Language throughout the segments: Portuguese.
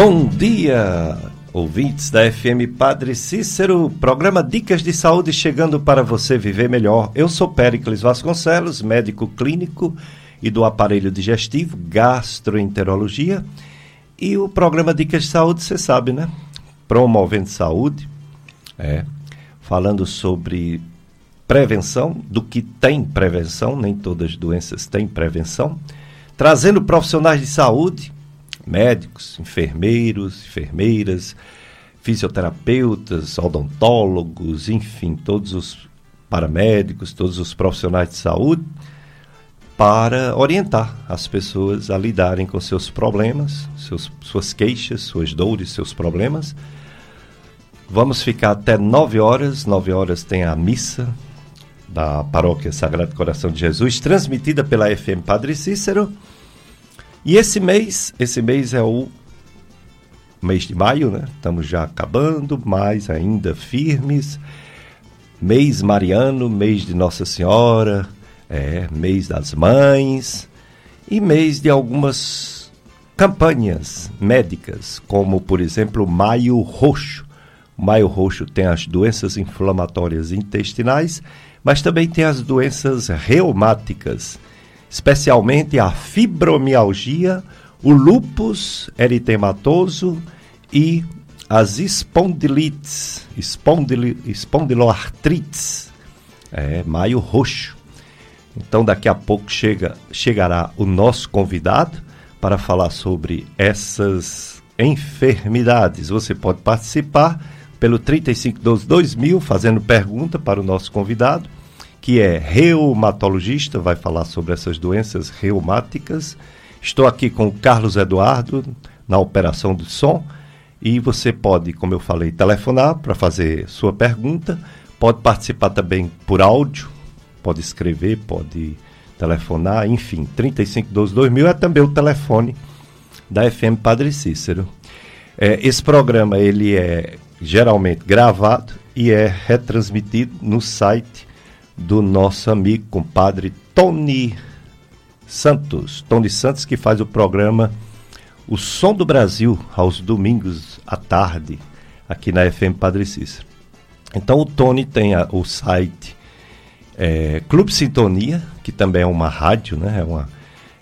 Bom dia, ouvintes da FM Padre Cícero, programa Dicas de Saúde chegando para você viver melhor. Eu sou Péricles Vasconcelos, médico clínico e do aparelho digestivo, gastroenterologia. E o programa Dicas de Saúde, você sabe, né? Promovendo saúde, é, falando sobre prevenção, do que tem prevenção, nem todas as doenças têm prevenção, trazendo profissionais de saúde médicos, enfermeiros, enfermeiras, fisioterapeutas, odontólogos, enfim, todos os paramédicos, todos os profissionais de saúde, para orientar as pessoas a lidarem com seus problemas, seus, suas queixas, suas dores, seus problemas. Vamos ficar até 9 horas. 9 horas tem a missa da Paróquia Sagrado Coração de Jesus, transmitida pela FM Padre Cícero. E esse mês, esse mês é o mês de maio, né? Estamos já acabando, mas ainda firmes. Mês mariano, mês de Nossa Senhora, é, mês das mães e mês de algumas campanhas médicas, como por exemplo Maio Roxo. O Maio Roxo tem as doenças inflamatórias intestinais, mas também tem as doenças reumáticas especialmente a fibromialgia, o lúpus eritematoso e as espondilites, espondil, espondiloartrites, é, maio roxo. Então daqui a pouco chega, chegará o nosso convidado para falar sobre essas enfermidades. Você pode participar pelo 3512 2000 fazendo pergunta para o nosso convidado que é reumatologista, vai falar sobre essas doenças reumáticas. Estou aqui com o Carlos Eduardo na operação do som e você pode, como eu falei, telefonar para fazer sua pergunta, pode participar também por áudio, pode escrever, pode telefonar, enfim, 3512 2000 é também o telefone da FM Padre Cícero. É, esse programa ele é geralmente gravado e é retransmitido no site do nosso amigo compadre Tony Santos. Tony Santos que faz o programa O Som do Brasil aos domingos à tarde aqui na FM Padre Cícero. Então o Tony tem a, o site é, Clube Sintonia, que também é uma rádio, né? É uma,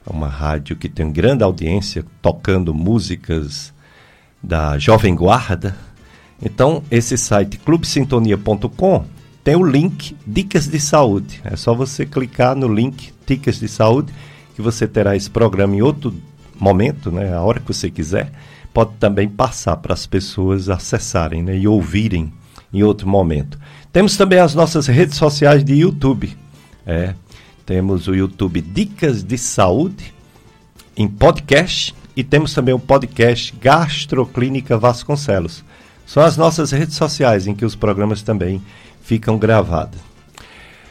é uma rádio que tem grande audiência tocando músicas da Jovem Guarda. Então esse site clubesintonia.com tem o link Dicas de Saúde. É só você clicar no link Dicas de Saúde que você terá esse programa em outro momento, né, a hora que você quiser. Pode também passar para as pessoas acessarem né, e ouvirem em outro momento. Temos também as nossas redes sociais de YouTube. É, temos o YouTube Dicas de Saúde em podcast e temos também o podcast Gastroclínica Vasconcelos. São as nossas redes sociais em que os programas também ficam gravadas.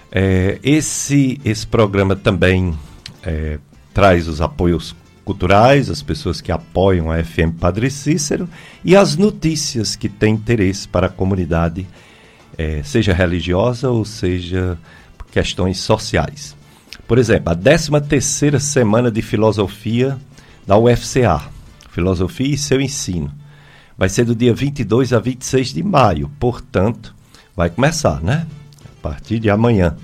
É, esse, esse programa também é, traz os apoios culturais, as pessoas que apoiam a FM Padre Cícero e as notícias que têm interesse para a comunidade, é, seja religiosa ou seja questões sociais. Por exemplo, a 13 terceira semana de filosofia da UFCA, Filosofia e seu ensino, vai ser do dia 22 a 26 de maio, portanto, vai começar, né? A partir de amanhã.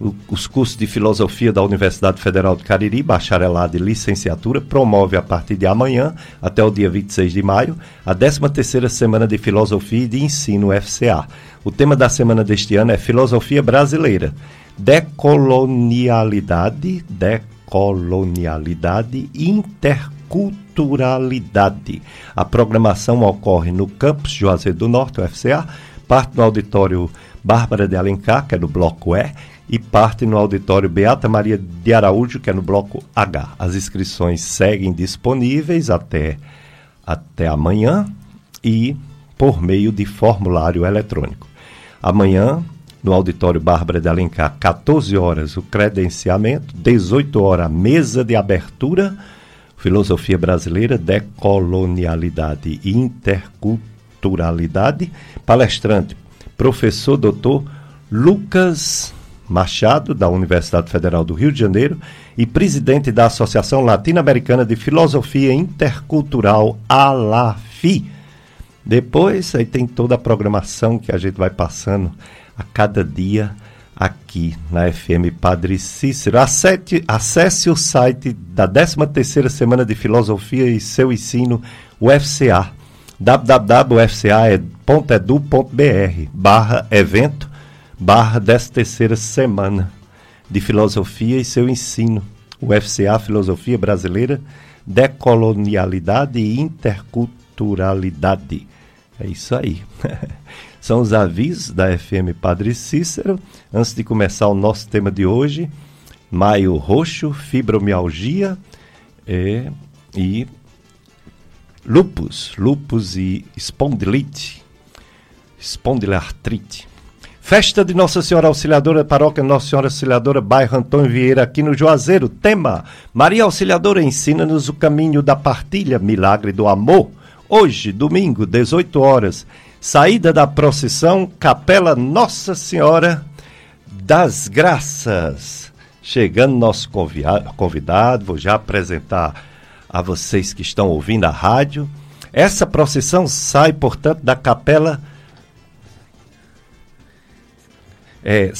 O, os cursos de filosofia da Universidade Federal do Cariri, bacharelado e licenciatura, promove a partir de amanhã até o dia 26 de maio a 13ª semana de filosofia e de ensino FCA. O tema da semana deste ano é Filosofia Brasileira, Decolonialidade, Decolonialidade e Interculturalidade. A programação ocorre no campus Juazeiro do Norte, o FCA, parte no auditório Bárbara de Alencar, que é no bloco E, e parte no auditório Beata Maria de Araújo, que é no bloco H. As inscrições seguem disponíveis até, até amanhã e por meio de formulário eletrônico. Amanhã, no auditório Bárbara de Alencar, 14 horas o credenciamento, 18 horas a mesa de abertura, filosofia brasileira, decolonialidade e Naturalidade, palestrante, professor doutor Lucas Machado, da Universidade Federal do Rio de Janeiro, e presidente da Associação Latino-Americana de Filosofia Intercultural, ALAFI. Depois, aí tem toda a programação que a gente vai passando a cada dia aqui na FM Padre Cícero. Acesse, acesse o site da 13ª Semana de Filosofia e seu ensino, UFCA, www.ufca.edu.br barra evento barra 13ª Semana de Filosofia e seu ensino, UFCA Filosofia Brasileira, Decolonialidade e Interculturalidade. É isso aí. São os avisos da FM Padre Cícero. Antes de começar o nosso tema de hoje, maio roxo, fibromialgia é, e lupus, lupus e espondilite, espondilartrite. Festa de Nossa Senhora Auxiliadora, Paróquia Nossa Senhora Auxiliadora, bairro Antônio Vieira, aqui no Juazeiro. Tema: Maria Auxiliadora ensina-nos o caminho da partilha, milagre do amor. Hoje, domingo, 18 horas, Saída da procissão, Capela Nossa Senhora das Graças. Chegando nosso convidado, vou já apresentar a vocês que estão ouvindo a rádio. Essa procissão sai, portanto, da Capela. É,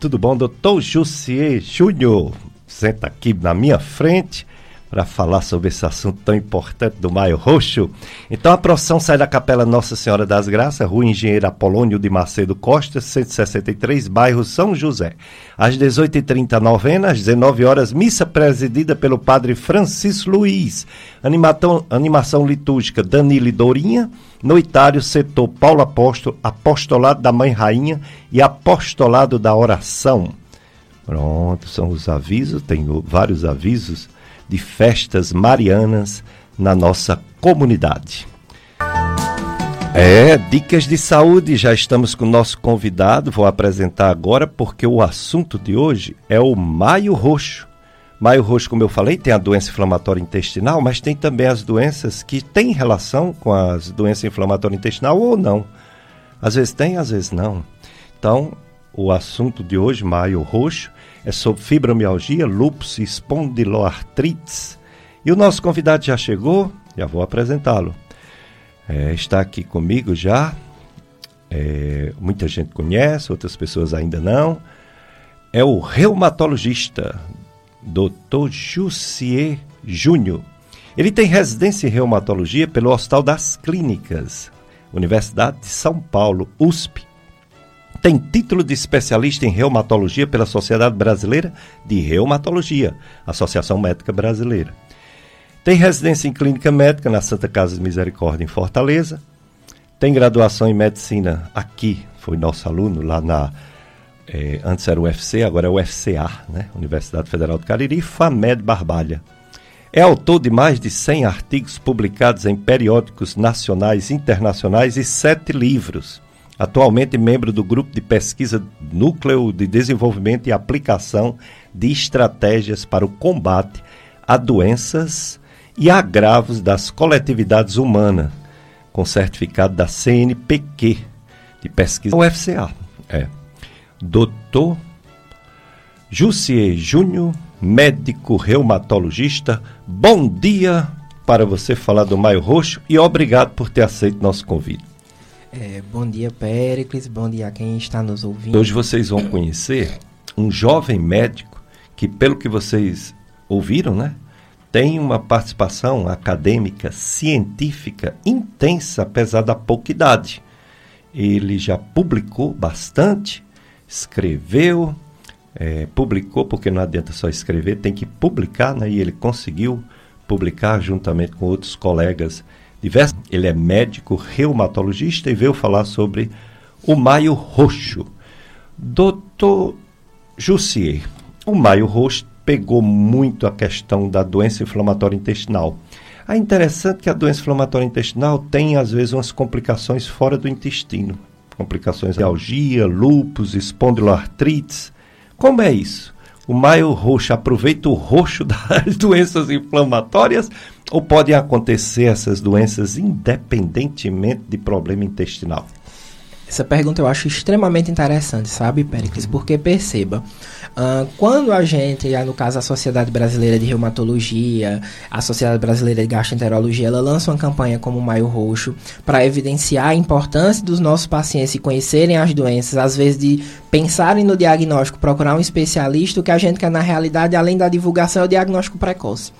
tudo bom, doutor Jussier Júnior? Senta aqui na minha frente para falar sobre esse assunto tão importante do Maio Roxo. Então a procissão sai da Capela Nossa Senhora das Graças, Rua Engenheiro Apolônio de Macedo Costa, 163, bairro São José. Às 18h30, novena, às 19 horas, missa presidida pelo padre Francisco Luiz. Animação, animação litúrgica Danilo Dourinha. Noitário setor Paulo Apóstolo, Apostolado da Mãe Rainha e Apostolado da Oração. Pronto, são os avisos, tem vários avisos de festas marianas na nossa comunidade. É, dicas de saúde, já estamos com o nosso convidado, vou apresentar agora porque o assunto de hoje é o maio roxo. Maio roxo, como eu falei, tem a doença inflamatória intestinal, mas tem também as doenças que têm relação com as doenças inflamatórias intestinal ou não. Às vezes tem, às vezes não. Então, o assunto de hoje, maio roxo, é sobre fibromialgia, lúpus e espondiloartrites. E o nosso convidado já chegou, já vou apresentá-lo. É, está aqui comigo já. É, muita gente conhece, outras pessoas ainda não. É o reumatologista, Dr. Jussier Júnior. Ele tem residência em reumatologia pelo Hospital das Clínicas, Universidade de São Paulo, USP tem título de especialista em reumatologia pela Sociedade Brasileira de Reumatologia, Associação Médica Brasileira. Tem residência em clínica médica na Santa Casa de Misericórdia, em Fortaleza. Tem graduação em medicina aqui, foi nosso aluno lá na. É, antes era UFC, agora é UFCA, né? Universidade Federal do Cariri, FAMED Barbalha. É autor de mais de 100 artigos publicados em periódicos nacionais e internacionais e sete livros. Atualmente membro do grupo de pesquisa Núcleo de Desenvolvimento e Aplicação de Estratégias para o Combate a Doenças e Agravos das Coletividades Humanas, com certificado da CNPq de pesquisa UFCA. É. Doutor Jussier Júnior, médico reumatologista. Bom dia para você falar do Maio Roxo e obrigado por ter aceito nosso convite. É, bom dia, Péricles. Bom dia a quem está nos ouvindo. Hoje vocês vão conhecer um jovem médico que, pelo que vocês ouviram, né, tem uma participação acadêmica, científica intensa, apesar da pouca idade. Ele já publicou bastante, escreveu, é, publicou, porque não adianta só escrever, tem que publicar, né, e ele conseguiu publicar juntamente com outros colegas diversas. Ele é médico reumatologista e veio falar sobre o maio roxo. Doutor Jussier, o maio roxo pegou muito a questão da doença inflamatória intestinal. É interessante que a doença inflamatória intestinal tem, às vezes, umas complicações fora do intestino. Complicações de algia, lúpus, espondiloartrites. Como é isso? O maio roxo aproveita o roxo das doenças inflamatórias ou podem acontecer essas doenças independentemente de problema intestinal? Essa pergunta eu acho extremamente interessante, sabe, Pericles? Porque perceba, uh, quando a gente, no caso a Sociedade Brasileira de Reumatologia, a Sociedade Brasileira de Gastroenterologia, ela lança uma campanha como o Maio Roxo para evidenciar a importância dos nossos pacientes conhecerem as doenças, às vezes de pensarem no diagnóstico, procurar um especialista, o que a gente quer na realidade, além da divulgação, é o diagnóstico precoce.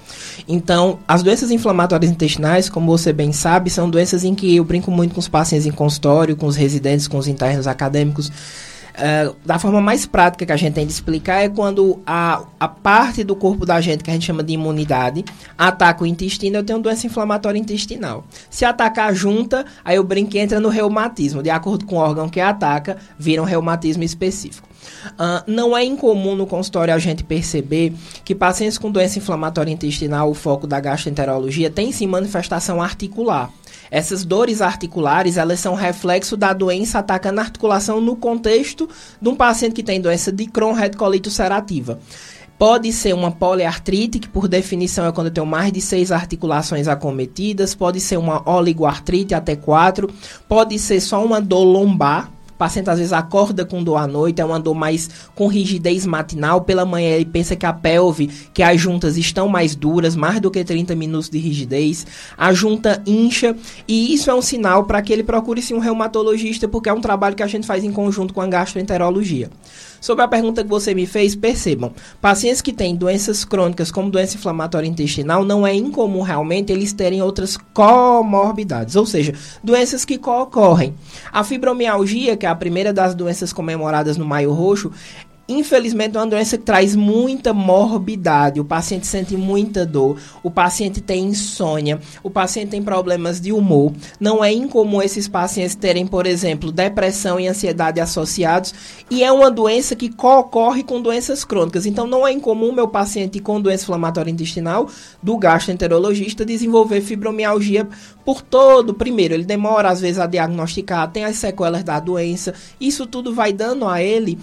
Então, as doenças inflamatórias intestinais, como você bem sabe, são doenças em que eu brinco muito com os pacientes em consultório, com os residentes, com os internos acadêmicos. Uh, da forma mais prática que a gente tem de explicar é quando a, a parte do corpo da gente, que a gente chama de imunidade, ataca o intestino, eu tenho doença inflamatória intestinal. Se atacar junta, aí o brinco entra no reumatismo. De acordo com o órgão que ataca, vira um reumatismo específico. Uh, não é incomum no consultório a gente perceber que pacientes com doença inflamatória intestinal, o foco da gastroenterologia, tem sim manifestação articular. Essas dores articulares, elas são reflexo da doença atacando a articulação no contexto de um paciente que tem doença de Crohn retocolite ulcerativa. Pode ser uma poliartrite, que por definição é quando eu tenho mais de seis articulações acometidas. Pode ser uma oligoartrite, até quatro. Pode ser só uma dor lombar, o paciente às vezes acorda com dor à noite, é uma dor mais com rigidez matinal. Pela manhã ele pensa que a pelve, que as juntas estão mais duras, mais do que 30 minutos de rigidez. A junta incha e isso é um sinal para que ele procure sim um reumatologista, porque é um trabalho que a gente faz em conjunto com a gastroenterologia. Sobre a pergunta que você me fez, percebam, pacientes que têm doenças crônicas como doença inflamatória intestinal, não é incomum realmente eles terem outras comorbidades, ou seja, doenças que ocorrem. A fibromialgia, que é a primeira das doenças comemoradas no Maio Roxo, Infelizmente, é uma doença que traz muita morbidade. O paciente sente muita dor, o paciente tem insônia, o paciente tem problemas de humor. Não é incomum esses pacientes terem, por exemplo, depressão e ansiedade associados. E é uma doença que ocorre com doenças crônicas. Então, não é incomum meu paciente com doença inflamatória intestinal, do gastroenterologista, desenvolver fibromialgia por todo. Primeiro, ele demora às vezes a diagnosticar, tem as sequelas da doença. Isso tudo vai dando a ele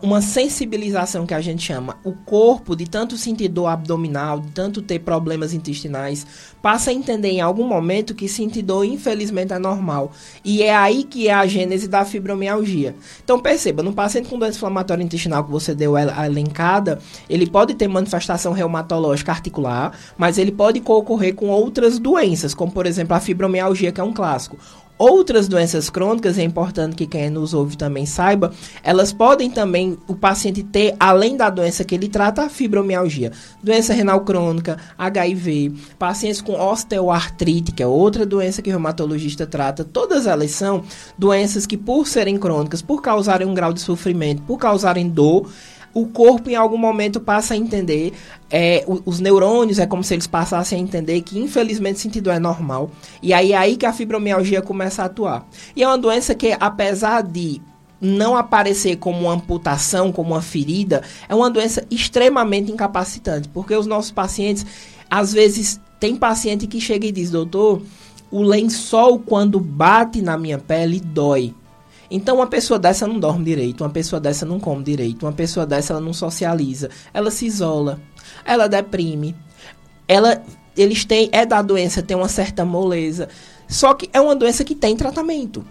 uma sensibilização que a gente chama. O corpo, de tanto sentir dor abdominal, de tanto ter problemas intestinais, passa a entender em algum momento que sentir dor, infelizmente, é normal. E é aí que é a gênese da fibromialgia. Então, perceba, no paciente com doença inflamatória intestinal que você deu a elencada, ele pode ter manifestação reumatológica articular, mas ele pode ocorrer com outras doenças, como, por exemplo, a fibromialgia, que é um clássico Outras doenças crônicas, é importante que quem nos ouve também saiba, elas podem também o paciente ter, além da doença que ele trata, a fibromialgia, doença renal crônica, HIV, pacientes com osteoartrite, que é outra doença que o reumatologista trata, todas elas são doenças que, por serem crônicas, por causarem um grau de sofrimento, por causarem dor, o corpo em algum momento passa a entender, é, os neurônios é como se eles passassem a entender que infelizmente o sentido é normal. E aí é aí que a fibromialgia começa a atuar. E é uma doença que, apesar de não aparecer como uma amputação, como uma ferida, é uma doença extremamente incapacitante, porque os nossos pacientes, às vezes, tem paciente que chega e diz, doutor, o lençol quando bate na minha pele dói. Então uma pessoa dessa não dorme direito, uma pessoa dessa não come direito, uma pessoa dessa ela não socializa, ela se isola, ela deprime, ela eles têm é da doença, tem uma certa moleza. Só que é uma doença que tem tratamento.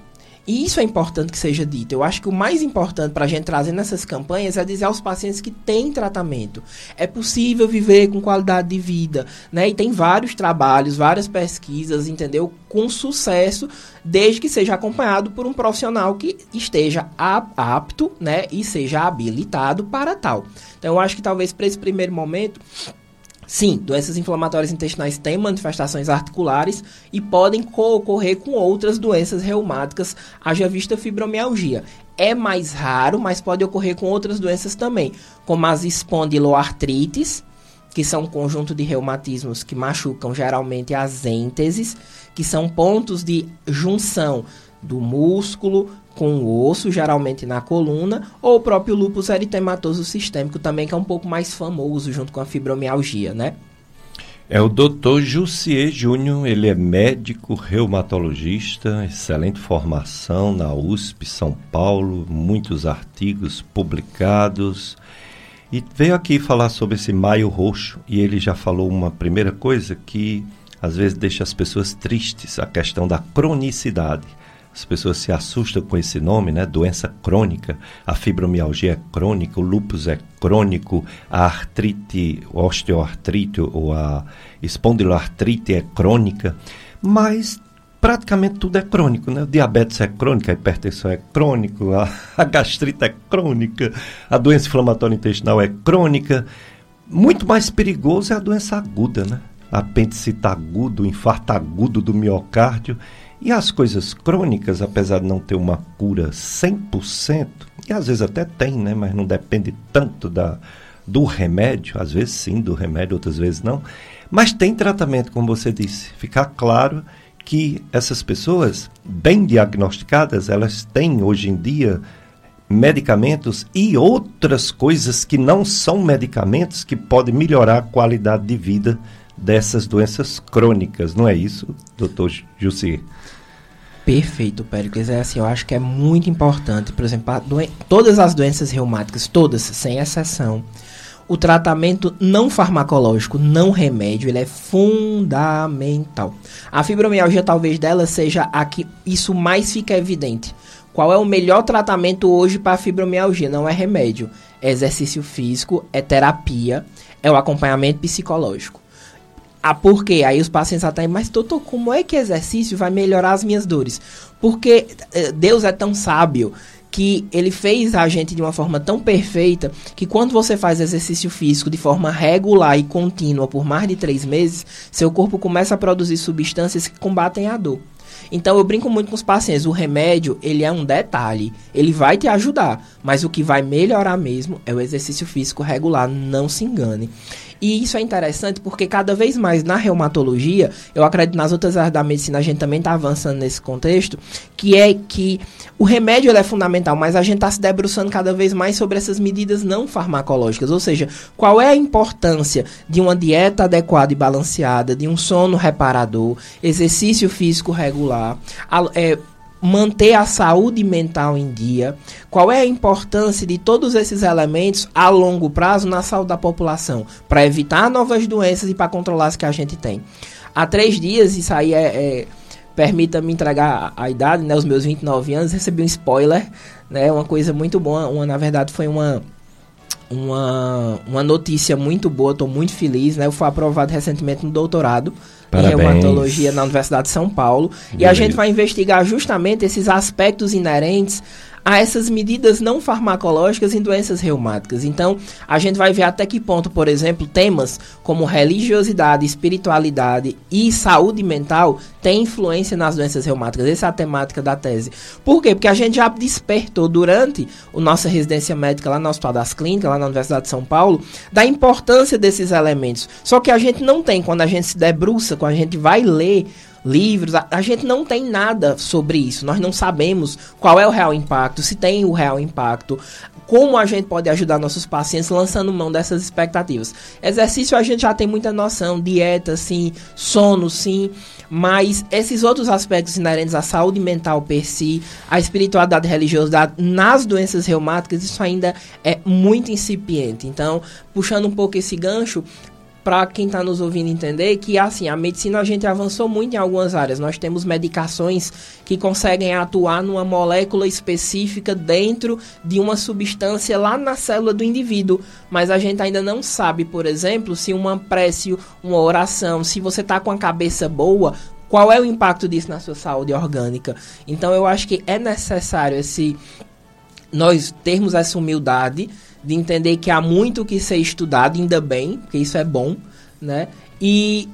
E isso é importante que seja dito. Eu acho que o mais importante para a gente trazer nessas campanhas é dizer aos pacientes que tem tratamento. É possível viver com qualidade de vida, né? E tem vários trabalhos, várias pesquisas, entendeu? Com sucesso, desde que seja acompanhado por um profissional que esteja apto, né? E seja habilitado para tal. Então, eu acho que talvez para esse primeiro momento Sim, doenças inflamatórias intestinais têm manifestações articulares e podem co-ocorrer com outras doenças reumáticas, haja vista fibromialgia. É mais raro, mas pode ocorrer com outras doenças também, como as espondiloartrites, que são um conjunto de reumatismos que machucam geralmente as ênteses, que são pontos de junção do músculo com o osso, geralmente na coluna, ou o próprio lúpus eritematoso sistêmico também, que é um pouco mais famoso junto com a fibromialgia, né? É o Dr. Jussier Júnior, ele é médico reumatologista, excelente formação na USP São Paulo, muitos artigos publicados. E veio aqui falar sobre esse maio roxo e ele já falou uma primeira coisa que às vezes deixa as pessoas tristes, a questão da cronicidade as pessoas se assustam com esse nome, né? Doença crônica. A fibromialgia é crônica, o lúpus é crônico, a artrite, osteoartrite ou a espondiloartrite é crônica, mas praticamente tudo é crônico, né? O diabetes é crônica, a hipertensão é crônico, a, a gastrite é crônica, a doença inflamatória intestinal é crônica. Muito mais perigoso é a doença aguda, né? Apendicite agudo, infarto agudo do miocárdio. E as coisas crônicas, apesar de não ter uma cura 100%, e às vezes até tem, né? Mas não depende tanto da, do remédio, às vezes sim do remédio, outras vezes não. Mas tem tratamento, como você disse. Ficar claro que essas pessoas bem diagnosticadas, elas têm hoje em dia medicamentos e outras coisas que não são medicamentos que podem melhorar a qualidade de vida dessas doenças crônicas, não é isso, doutor Jussi? Perfeito, Péricles. É assim, eu acho que é muito importante, por exemplo, todas as doenças reumáticas, todas, sem exceção, o tratamento não farmacológico, não remédio, ele é fundamental. A fibromialgia talvez dela seja a que isso mais fica evidente. Qual é o melhor tratamento hoje para a fibromialgia? Não é remédio, é exercício físico, é terapia, é o acompanhamento psicológico. Ah, por quê? Aí os pacientes até, mas doutor, como é que exercício vai melhorar as minhas dores? Porque eh, Deus é tão sábio que ele fez a gente de uma forma tão perfeita que quando você faz exercício físico de forma regular e contínua por mais de três meses, seu corpo começa a produzir substâncias que combatem a dor. Então eu brinco muito com os pacientes, o remédio, ele é um detalhe, ele vai te ajudar, mas o que vai melhorar mesmo é o exercício físico regular, não se engane. E isso é interessante porque cada vez mais na reumatologia, eu acredito nas outras áreas da medicina a gente também está avançando nesse contexto, que é que o remédio é fundamental, mas a gente está se debruçando cada vez mais sobre essas medidas não farmacológicas, ou seja, qual é a importância de uma dieta adequada e balanceada, de um sono reparador, exercício físico regular, é, manter a saúde mental em dia, qual é a importância de todos esses elementos a longo prazo na saúde da população, para evitar novas doenças e para controlar as que a gente tem. Há três dias, isso aí é, é permita-me entregar a, idade, né, os meus 29 anos, recebi um spoiler, né, uma coisa muito boa, uma, na verdade foi uma uma, uma notícia muito boa, estou muito feliz, né? Eu fui aprovado recentemente no doutorado Parabéns. em reumatologia na Universidade de São Paulo. Beleza. E a gente vai investigar justamente esses aspectos inerentes a essas medidas não farmacológicas em doenças reumáticas. Então, a gente vai ver até que ponto, por exemplo, temas como religiosidade, espiritualidade e saúde mental têm influência nas doenças reumáticas. Essa é a temática da tese. Por quê? Porque a gente já despertou durante a nossa residência médica lá no Hospital das Clínicas, lá na Universidade de São Paulo, da importância desses elementos. Só que a gente não tem, quando a gente se debruça, quando a gente vai ler livros, a, a, gente não tem nada sobre isso. Nós não sabemos qual é o real impacto, se tem o real impacto, como a gente pode ajudar nossos pacientes lançando mão dessas expectativas. Exercício a gente já tem muita noção, dieta sim, sono sim, mas esses outros aspectos inerentes à saúde mental per si, a espiritualidade religiosidade nas doenças reumáticas, isso ainda é muito incipiente. Então, puxando um pouco esse gancho, para quem está nos ouvindo entender que assim a medicina a gente avançou muito em algumas áreas. Nós temos medicações que conseguem atuar numa molécula específica dentro de uma substância lá na célula do indivíduo, mas a gente ainda não sabe, por exemplo, se uma prece, uma oração, se você está com a cabeça boa, qual é o impacto disso na sua saúde orgânica. Então eu acho que é necessário esse nós termos essa humildade de entender que há muito que ser estudado, ainda bem, porque isso é bom, né? E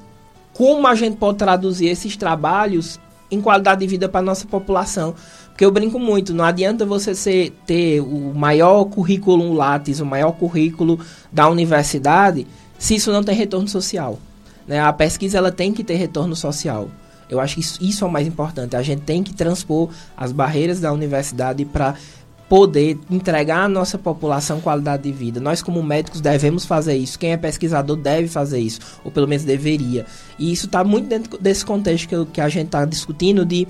como a gente pode traduzir esses trabalhos em qualidade de vida para a nossa população. Porque eu brinco muito, não adianta você ser, ter o maior currículo Lattes, o maior currículo da universidade, se isso não tem retorno social. Né? A pesquisa ela tem que ter retorno social. Eu acho que isso, isso é o mais importante. A gente tem que transpor as barreiras da universidade para poder entregar à nossa população qualidade de vida. Nós, como médicos, devemos fazer isso. Quem é pesquisador deve fazer isso, ou pelo menos deveria. E isso está muito dentro desse contexto que, que a gente está discutindo de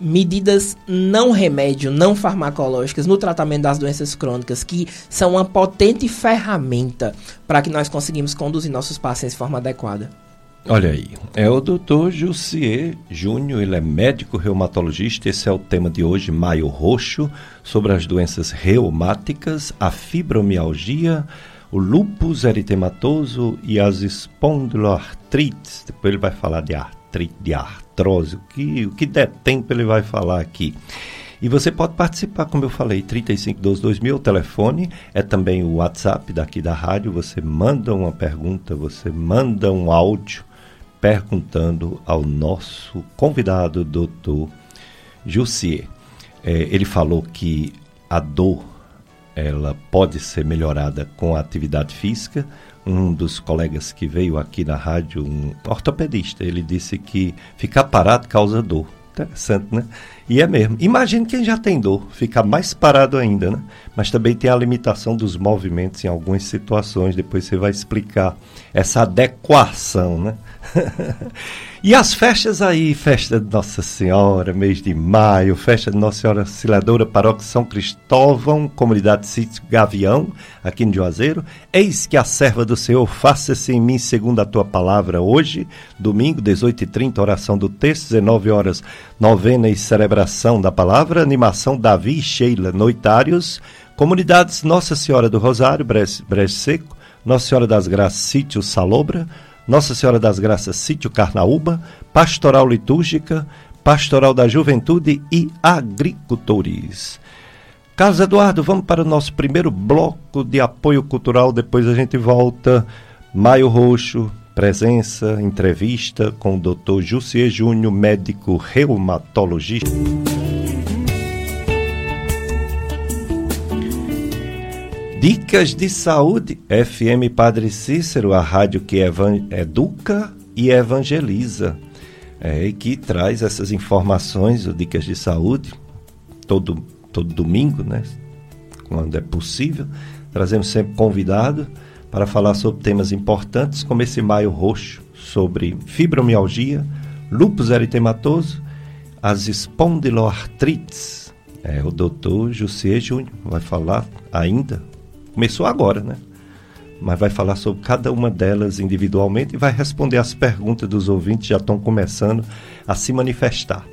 medidas não remédio, não farmacológicas no tratamento das doenças crônicas, que são uma potente ferramenta para que nós conseguimos conduzir nossos pacientes de forma adequada. Olha aí, é o doutor Jussier Júnior, ele é médico reumatologista. Esse é o tema de hoje, Maio Roxo, sobre as doenças reumáticas, a fibromialgia, o lúpus eritematoso e as espondiloartrites. Depois ele vai falar de artrite, de artrose, o que, o que der tempo ele vai falar aqui. E você pode participar, como eu falei, 3512-2000, o telefone, é também o WhatsApp daqui da rádio. Você manda uma pergunta, você manda um áudio perguntando ao nosso convidado, doutor Jussier. É, ele falou que a dor ela pode ser melhorada com a atividade física. Um dos colegas que veio aqui na rádio, um ortopedista, ele disse que ficar parado causa dor. Interessante, né? E é mesmo. Imagine quem já tem dor, fica mais parado ainda, né? Mas também tem a limitação dos movimentos em algumas situações, depois você vai explicar essa adequação, né? e as festas aí, festa de Nossa Senhora, mês de maio, festa de Nossa Senhora Auxiliadora, Paróquia São Cristóvão, comunidade Sítio Gavião, aqui no Juazeiro. Eis que a serva do Senhor faça-se em mim segundo a tua palavra hoje, domingo, 18h30, oração do texto, 19 horas, novena e celebração da palavra, animação Davi e Sheila, noitários, comunidades Nossa Senhora do Rosário, Brejo Seco, Nossa Senhora das Graças, Sítio Salobra, nossa Senhora das Graças, Sítio Carnaúba, Pastoral Litúrgica, Pastoral da Juventude e Agricultores. Carlos Eduardo, vamos para o nosso primeiro bloco de apoio cultural, depois a gente volta. Maio Roxo, presença, entrevista com o Dr. Jussier Júnior, médico reumatologista. Dicas de Saúde, FM Padre Cícero, a rádio que educa e evangeliza. É, e que traz essas informações, Dicas de Saúde, todo, todo domingo, né? Quando é possível. Trazemos sempre convidado para falar sobre temas importantes, como esse maio roxo, sobre fibromialgia, lúpus eritematoso, as espondiloartrites. É, o doutor José Júnior vai falar ainda Começou agora, né? Mas vai falar sobre cada uma delas individualmente e vai responder as perguntas dos ouvintes, já estão começando a se manifestar.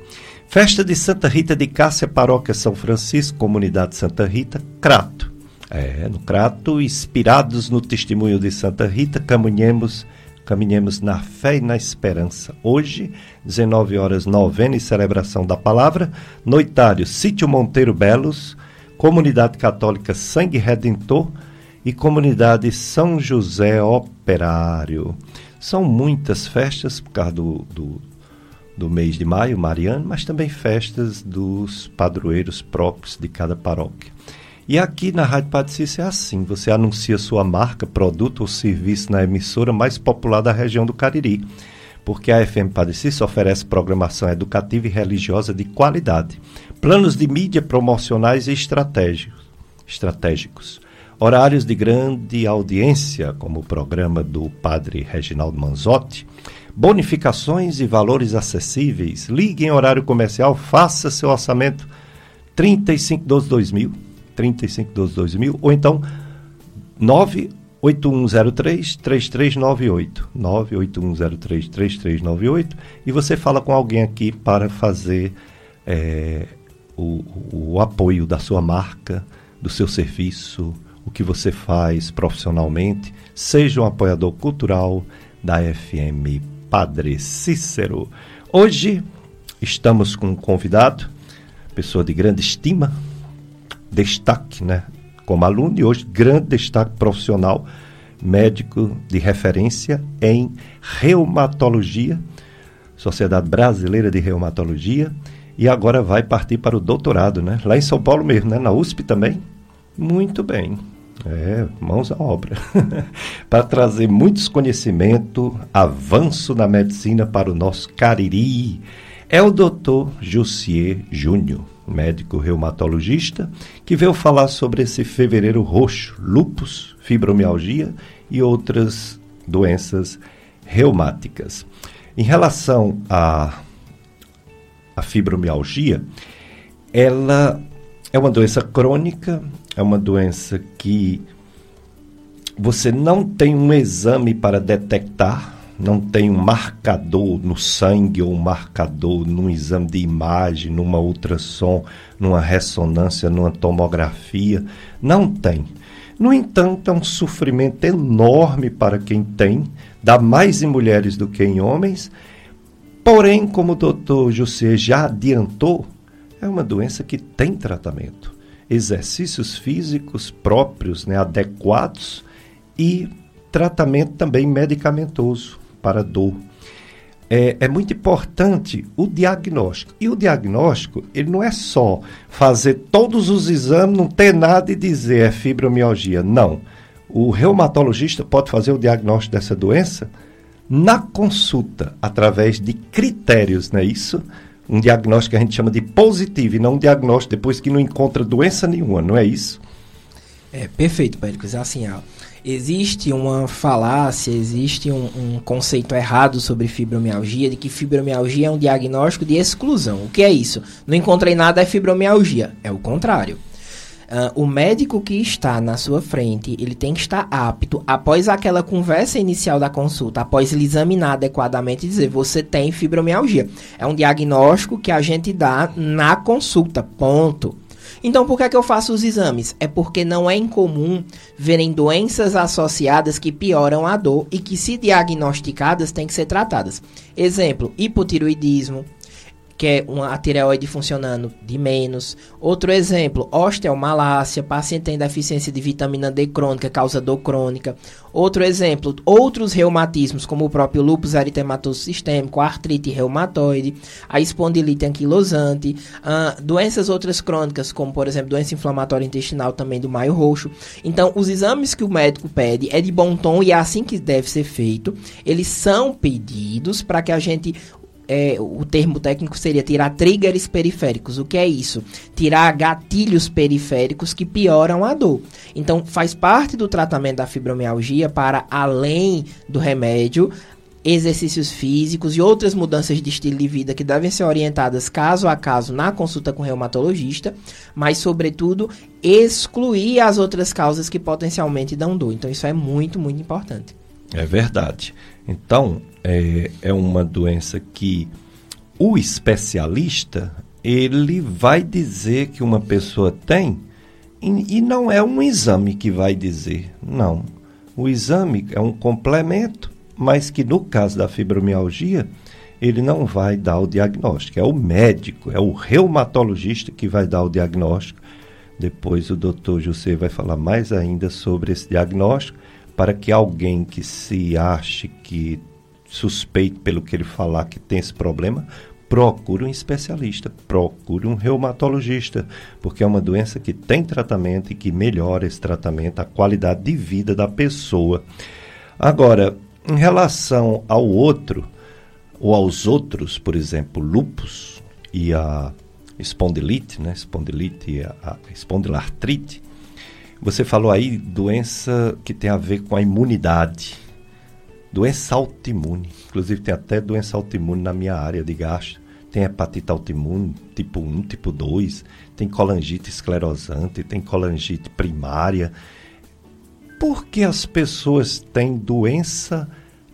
Festa de Santa Rita de Cássia, Paróquia São Francisco, Comunidade Santa Rita, Crato. É, no Crato, inspirados no testemunho de Santa Rita, caminhemos, caminhemos na fé e na esperança. Hoje, 19 horas, novena e celebração da palavra, noitário Sítio Monteiro Belos, Comunidade Católica Sangue Redentor e Comunidade São José Operário. São muitas festas por causa do, do, do mês de maio, mariano, mas também festas dos padroeiros próprios de cada paróquia. E aqui na Rádio Cícero é assim: você anuncia sua marca, produto ou serviço na emissora mais popular da região do Cariri, porque a FM Cícero oferece programação educativa e religiosa de qualidade planos de mídia promocionais e estratégicos, estratégicos, horários de grande audiência, como o programa do padre Reginaldo Manzotti, bonificações e valores acessíveis. Ligue em horário comercial, faça seu orçamento. 3512-2000, 3512-2000, ou então 98103-3398, 98103-3398, e você fala com alguém aqui para fazer é, o, o apoio da sua marca, do seu serviço, o que você faz profissionalmente. Seja um apoiador cultural da FM Padre Cícero. Hoje estamos com um convidado, pessoa de grande estima, destaque, né? Como aluno e hoje grande destaque profissional, médico de referência em reumatologia, Sociedade Brasileira de Reumatologia e agora vai partir para o doutorado, né? Lá em São Paulo mesmo, né? Na USP também. Muito bem. É, mãos à obra. para trazer muitos conhecimentos, avanço na medicina para o nosso Cariri. É o doutor Jussier Júnior, médico reumatologista, que veio falar sobre esse fevereiro roxo, lupus, fibromialgia e outras doenças reumáticas. Em relação a a fibromialgia, ela é uma doença crônica, é uma doença que você não tem um exame para detectar, não tem um marcador no sangue ou um marcador num exame de imagem, numa ultrassom, numa ressonância, numa tomografia. Não tem. No entanto, é um sofrimento enorme para quem tem, dá mais em mulheres do que em homens. Porém, como o doutor José já adiantou, é uma doença que tem tratamento. Exercícios físicos próprios, né, adequados e tratamento também medicamentoso para dor. É, é, muito importante o diagnóstico. E o diagnóstico, ele não é só fazer todos os exames, não ter nada e dizer é fibromialgia. Não. O reumatologista pode fazer o diagnóstico dessa doença na consulta, através de critérios, não é isso? Um diagnóstico que a gente chama de positivo e não um diagnóstico depois que não encontra doença nenhuma, não é isso? É perfeito, Péricles. Assim, ó, existe uma falácia, existe um, um, conceito errado sobre fibromialgia, de que fibromialgia é um diagnóstico de exclusão. O que é isso? Não encontrei nada, é fibromialgia. É o contrário. Uh, o médico que está na sua frente, ele tem que estar apto, após aquela conversa inicial da consulta, após ele examinar adequadamente e dizer, você tem fibromialgia. É um diagnóstico que a gente dá na consulta, ponto. Então, por que, é que eu faço os exames? É porque não é incomum verem doenças associadas que pioram a dor e que, se diagnosticadas, têm que ser tratadas. Exemplo, hipotiroidismo, que é uma tireoide funcionando de menos. Outro exemplo, osteomalácia, paciente tem deficiência de vitamina D crônica, causa dor crônica. Outro exemplo, outros reumatismos, como o próprio lúpus eritematoso sistêmico, artrite reumatoide, a espondilite anquilosante, uh, doenças outras crônicas, como por exemplo, doença inflamatória intestinal também do maio roxo. Então, os exames que o médico pede é de bom tom e é assim que deve ser feito. Eles são pedidos para que a gente é, o termo técnico seria tirar triggers periféricos. O que é isso? Tirar gatilhos periféricos que pioram a dor. Então, faz parte do tratamento da fibromialgia para além do remédio, exercícios físicos e outras mudanças de estilo de vida que devem ser orientadas caso a caso na consulta com o reumatologista, mas, sobretudo, excluir as outras causas que potencialmente dão dor. Então, isso é muito, muito importante. É verdade. Então, é, é uma doença que o especialista ele vai dizer que uma pessoa tem e, e não é um exame que vai dizer. Não. O exame é um complemento, mas que no caso da fibromialgia, ele não vai dar o diagnóstico. É o médico, é o reumatologista que vai dar o diagnóstico. Depois o doutor José vai falar mais ainda sobre esse diagnóstico, para que alguém que se ache que suspeito pelo que ele falar que tem esse problema, procure um especialista, procure um reumatologista, porque é uma doença que tem tratamento e que melhora esse tratamento, a qualidade de vida da pessoa. Agora, em relação ao outro, ou aos outros, por exemplo, lupus e a espondilite, né? Espondilite e a, a espondilartrite, você falou aí doença que tem a ver com a imunidade. Doença autoimune. Inclusive tem até doença autoimune na minha área de gasto. Tem hepatite autoimune tipo 1, tipo 2, tem colangite esclerosante, tem colangite primária. Por que as pessoas têm doença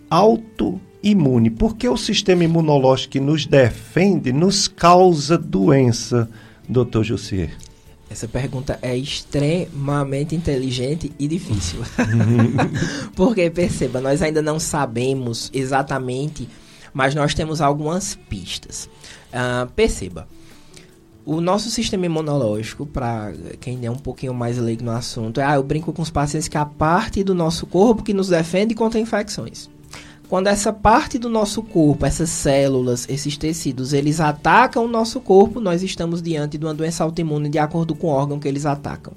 autoimune? Por que o sistema imunológico que nos defende nos causa doença, doutor Jussier? Essa pergunta é extremamente inteligente e difícil. Porque, perceba, nós ainda não sabemos exatamente, mas nós temos algumas pistas. Uh, perceba, o nosso sistema imunológico, para quem é um pouquinho mais leigo no assunto, é, ah, eu brinco com os pacientes que é a parte do nosso corpo que nos defende contra infecções. Quando essa parte do nosso corpo, essas células, esses tecidos, eles atacam o nosso corpo, nós estamos diante de uma doença autoimune de acordo com o órgão que eles atacam.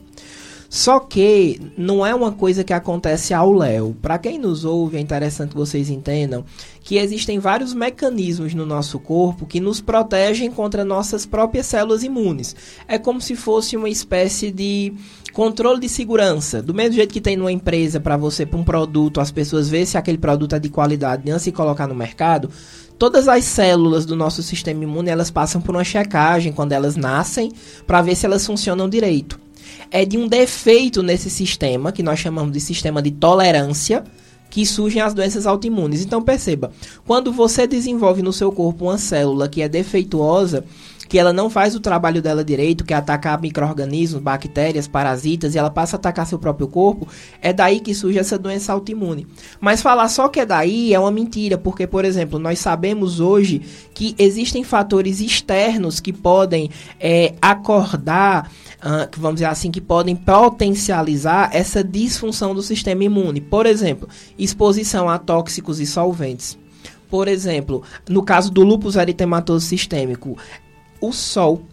Só que não é uma coisa que acontece ao léu. Para quem nos ouve, é interessante que vocês entendam que existem vários mecanismos no nosso corpo que nos protegem contra nossas próprias células imunes. É como se fosse uma espécie de controle de segurança. Do mesmo jeito que tem numa empresa para você, para um produto, as pessoas verem se aquele produto é de qualidade antes de colocar no mercado. Todas as células do nosso sistema imune elas passam por uma checagem quando elas nascem para ver se elas funcionam direito é de um defeito nesse sistema, que nós chamamos de sistema de tolerância, que surgem as doenças autoimunes. Então perceba, quando você desenvolve no seu corpo uma célula que é defeituosa, que ela não faz o trabalho dela direito, que é atacar micro-organismos, bactérias, parasitas, e ela passa a atacar seu próprio corpo, é daí que surge essa doença autoimune. Mas falar só que é daí é uma mentira, porque, por exemplo, nós sabemos hoje que existem fatores externos que podem é, acordar Uh, vamos dizer assim, que podem potencializar essa disfunção do sistema imune. Por exemplo, exposição a tóxicos e solventes. Por exemplo, no caso do lúpus eritematoso sistêmico, o sol.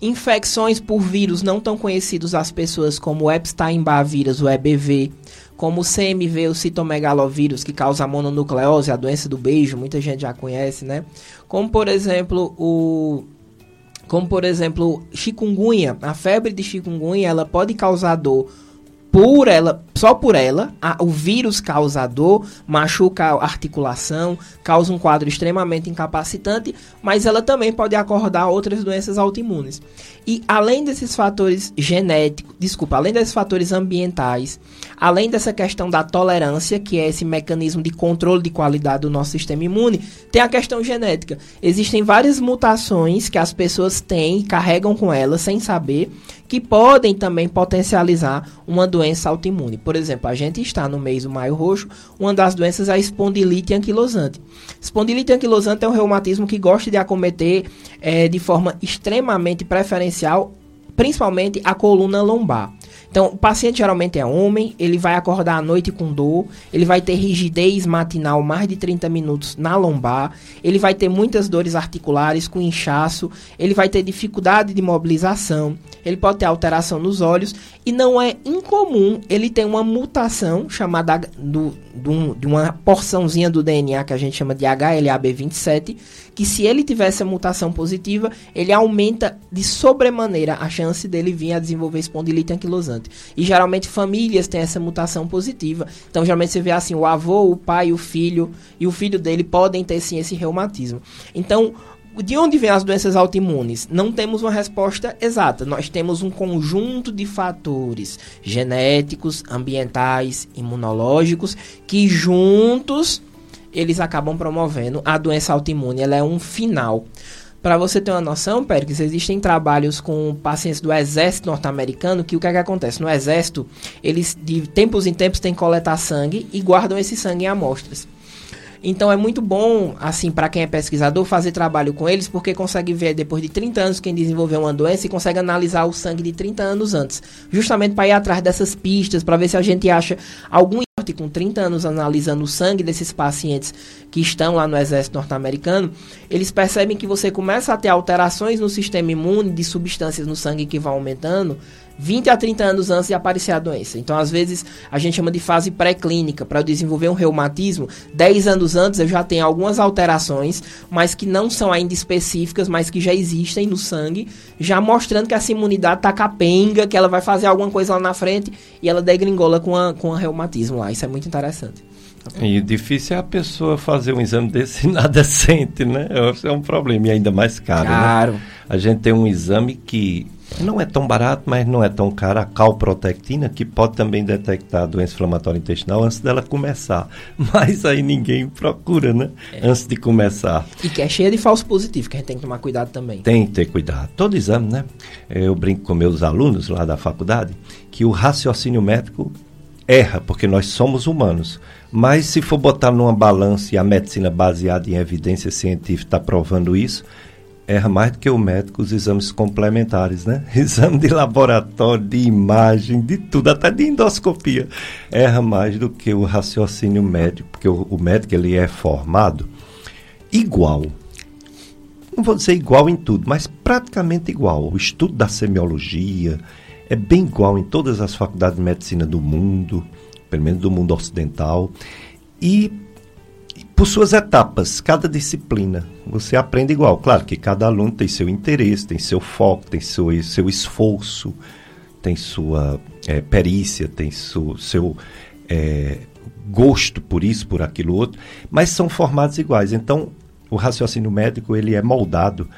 Infecções por vírus não tão conhecidos às pessoas como o Epstein-Barr vírus, o EBV, como o CMV, o citomegalovírus, que causa mononucleose, a doença do beijo, muita gente já conhece, né? Como, por exemplo, o como por exemplo, chikungunya, a febre de chikungunya, ela pode causar dor por ela, só por ela, a, o vírus causador machuca a articulação, causa um quadro extremamente incapacitante, mas ela também pode acordar outras doenças autoimunes. E além desses fatores genéticos, desculpa, além desses fatores ambientais, além dessa questão da tolerância, que é esse mecanismo de controle de qualidade do nosso sistema imune, tem a questão genética. Existem várias mutações que as pessoas têm e carregam com elas sem saber que podem também potencializar uma doença autoimune. Por exemplo, a gente está no mês do maio roxo, uma das doenças é a espondilite anquilosante. Espondilite anquilosante é um reumatismo que gosta de acometer é, de forma extremamente preferencial, principalmente a coluna lombar. Então, o paciente geralmente é homem, ele vai acordar à noite com dor, ele vai ter rigidez matinal mais de 30 minutos na lombar, ele vai ter muitas dores articulares com inchaço, ele vai ter dificuldade de mobilização, ele pode ter alteração nos olhos e não é incomum ele ter uma mutação chamada do, do, de uma porçãozinha do DNA que a gente chama de HLA-B27, que se ele tiver essa mutação positiva, ele aumenta de sobremaneira a chance dele vir a desenvolver espondilite anquilosante. E geralmente famílias têm essa mutação positiva. Então geralmente você vê assim, o avô, o pai, o filho e o filho dele podem ter sim esse reumatismo. Então, de onde vêm as doenças autoimunes? Não temos uma resposta exata. Nós temos um conjunto de fatores genéticos, ambientais, imunológicos que juntos eles acabam promovendo a doença autoimune. Ela é um final. Para você ter uma noção, Pérez, existem trabalhos com pacientes do exército norte-americano que o que, é que acontece? No exército, eles de tempos em tempos têm que coletar sangue e guardam esse sangue em amostras. Então é muito bom, assim, para quem é pesquisador, fazer trabalho com eles, porque consegue ver depois de 30 anos quem desenvolveu uma doença e consegue analisar o sangue de 30 anos antes. Justamente para ir atrás dessas pistas, para ver se a gente acha algum com 30 anos analisando o sangue desses pacientes que estão lá no exército norte-americano, eles percebem que você começa a ter alterações no sistema imune de substâncias no sangue que vão aumentando 20 a 30 anos antes de aparecer a doença. Então, às vezes, a gente chama de fase pré-clínica. Para eu desenvolver um reumatismo, 10 anos antes eu já tenho algumas alterações, mas que não são ainda específicas, mas que já existem no sangue, já mostrando que essa imunidade está capenga, que ela vai fazer alguma coisa lá na frente e ela degringola com a, com a reumatismo lá. Isso é muito interessante. E difícil é a pessoa fazer um exame desse e nada sente, né? É um problema, e ainda mais caro. Claro. Né? A gente tem um exame que não é tão barato, mas não é tão caro. A calprotectina, que pode também detectar a doença inflamatória intestinal antes dela começar. Mas aí ninguém procura, né? É. Antes de começar. E que é cheia de falso positivo, que a gente tem que tomar cuidado também. Tem que ter cuidado. Todo exame, né? Eu brinco com meus alunos lá da faculdade que o raciocínio médico erra, porque nós somos humanos. Mas se for botar numa balança e a medicina baseada em evidência científica está provando isso, erra mais do que o médico os exames complementares, né? Exame de laboratório, de imagem, de tudo, até de endoscopia. Erra mais do que o raciocínio médico, porque o, o médico ele é formado igual. Não vou dizer igual em tudo, mas praticamente igual. O estudo da semiologia é bem igual em todas as faculdades de medicina do mundo, pelo menos do mundo ocidental. E por suas etapas, cada disciplina. Você aprende igual. Claro que cada aluno tem seu interesse, tem seu foco, tem seu, seu esforço, tem sua é, perícia, tem su, seu é, gosto por isso, por aquilo outro, mas são formados iguais. Então, o raciocínio médico ele é moldado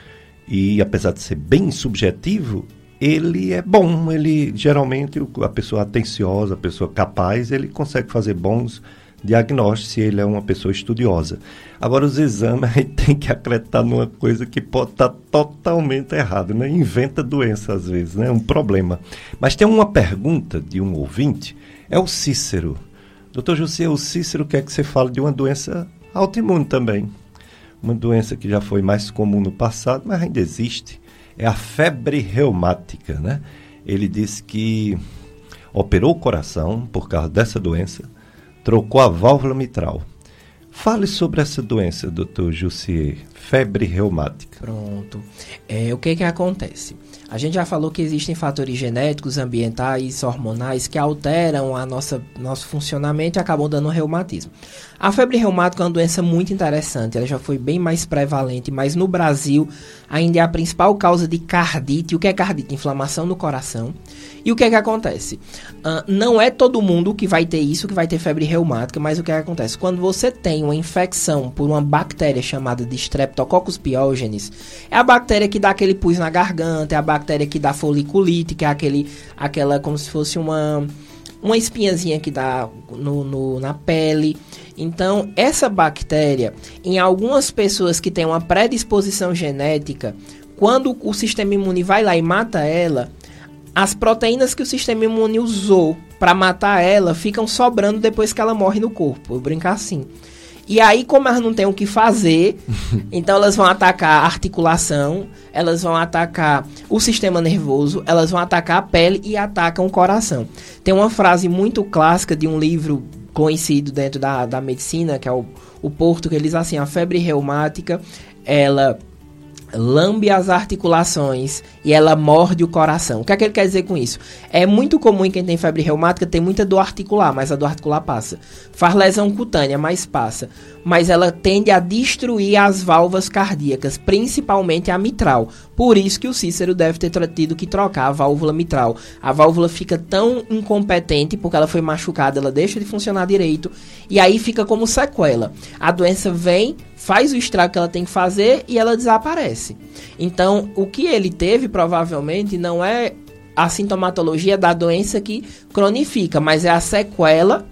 e, apesar de ser bem subjetivo, ele é bom. Ele geralmente a pessoa atenciosa, a pessoa capaz, ele consegue fazer bons diagnóstico se ele é uma pessoa estudiosa. Agora, os exames, a gente tem que acreditar numa coisa que pode estar totalmente errada, né? Inventa doença às vezes, né? É um problema. Mas tem uma pergunta de um ouvinte, é o Cícero. Doutor José, o Cícero quer que você fale de uma doença autoimune também. Uma doença que já foi mais comum no passado, mas ainda existe. É a febre reumática, né? Ele disse que operou o coração por causa dessa doença, trocou a válvula mitral. Fale sobre essa doença, doutor Jussier, febre reumática. Pronto. É, o que que acontece? A gente já falou que existem fatores genéticos, ambientais, hormonais que alteram a nossa nosso funcionamento e acabam dando reumatismo. A febre reumática é uma doença muito interessante, ela já foi bem mais prevalente, mas no Brasil ainda é a principal causa de cardite. O que é cardite? Inflamação no coração. E o que é que acontece? Uh, não é todo mundo que vai ter isso, que vai ter febre reumática, mas o que, é que acontece? Quando você tem uma infecção por uma bactéria chamada de Streptococcus pyogenes, é a bactéria que dá aquele pus na garganta, é a bactéria que dá foliculite, que é aquele, aquela como se fosse uma, uma espinhazinha que dá no, no, na pele. Então, essa bactéria, em algumas pessoas que têm uma predisposição genética, quando o sistema imune vai lá e mata ela, as proteínas que o sistema imune usou para matar ela ficam sobrando depois que ela morre no corpo. Eu brincar assim. E aí, como elas não têm o que fazer, então elas vão atacar a articulação, elas vão atacar o sistema nervoso, elas vão atacar a pele e atacam o coração. Tem uma frase muito clássica de um livro conhecido dentro da, da medicina, que é o, o Porto, que ele diz assim: a febre reumática, ela lambe as articulações e ela morde o coração. O que é que ele quer dizer com isso? É muito comum em quem tem febre reumática ter muita dor articular, mas a dor articular passa. Faz lesão cutânea, mas passa. Mas ela tende a destruir as válvulas cardíacas, principalmente a mitral. Por isso que o Cícero deve ter tido que trocar a válvula mitral. A válvula fica tão incompetente porque ela foi machucada, ela deixa de funcionar direito e aí fica como sequela. A doença vem, faz o estrago que ela tem que fazer e ela desaparece. Então, o que ele teve provavelmente não é a sintomatologia da doença que cronifica, mas é a sequela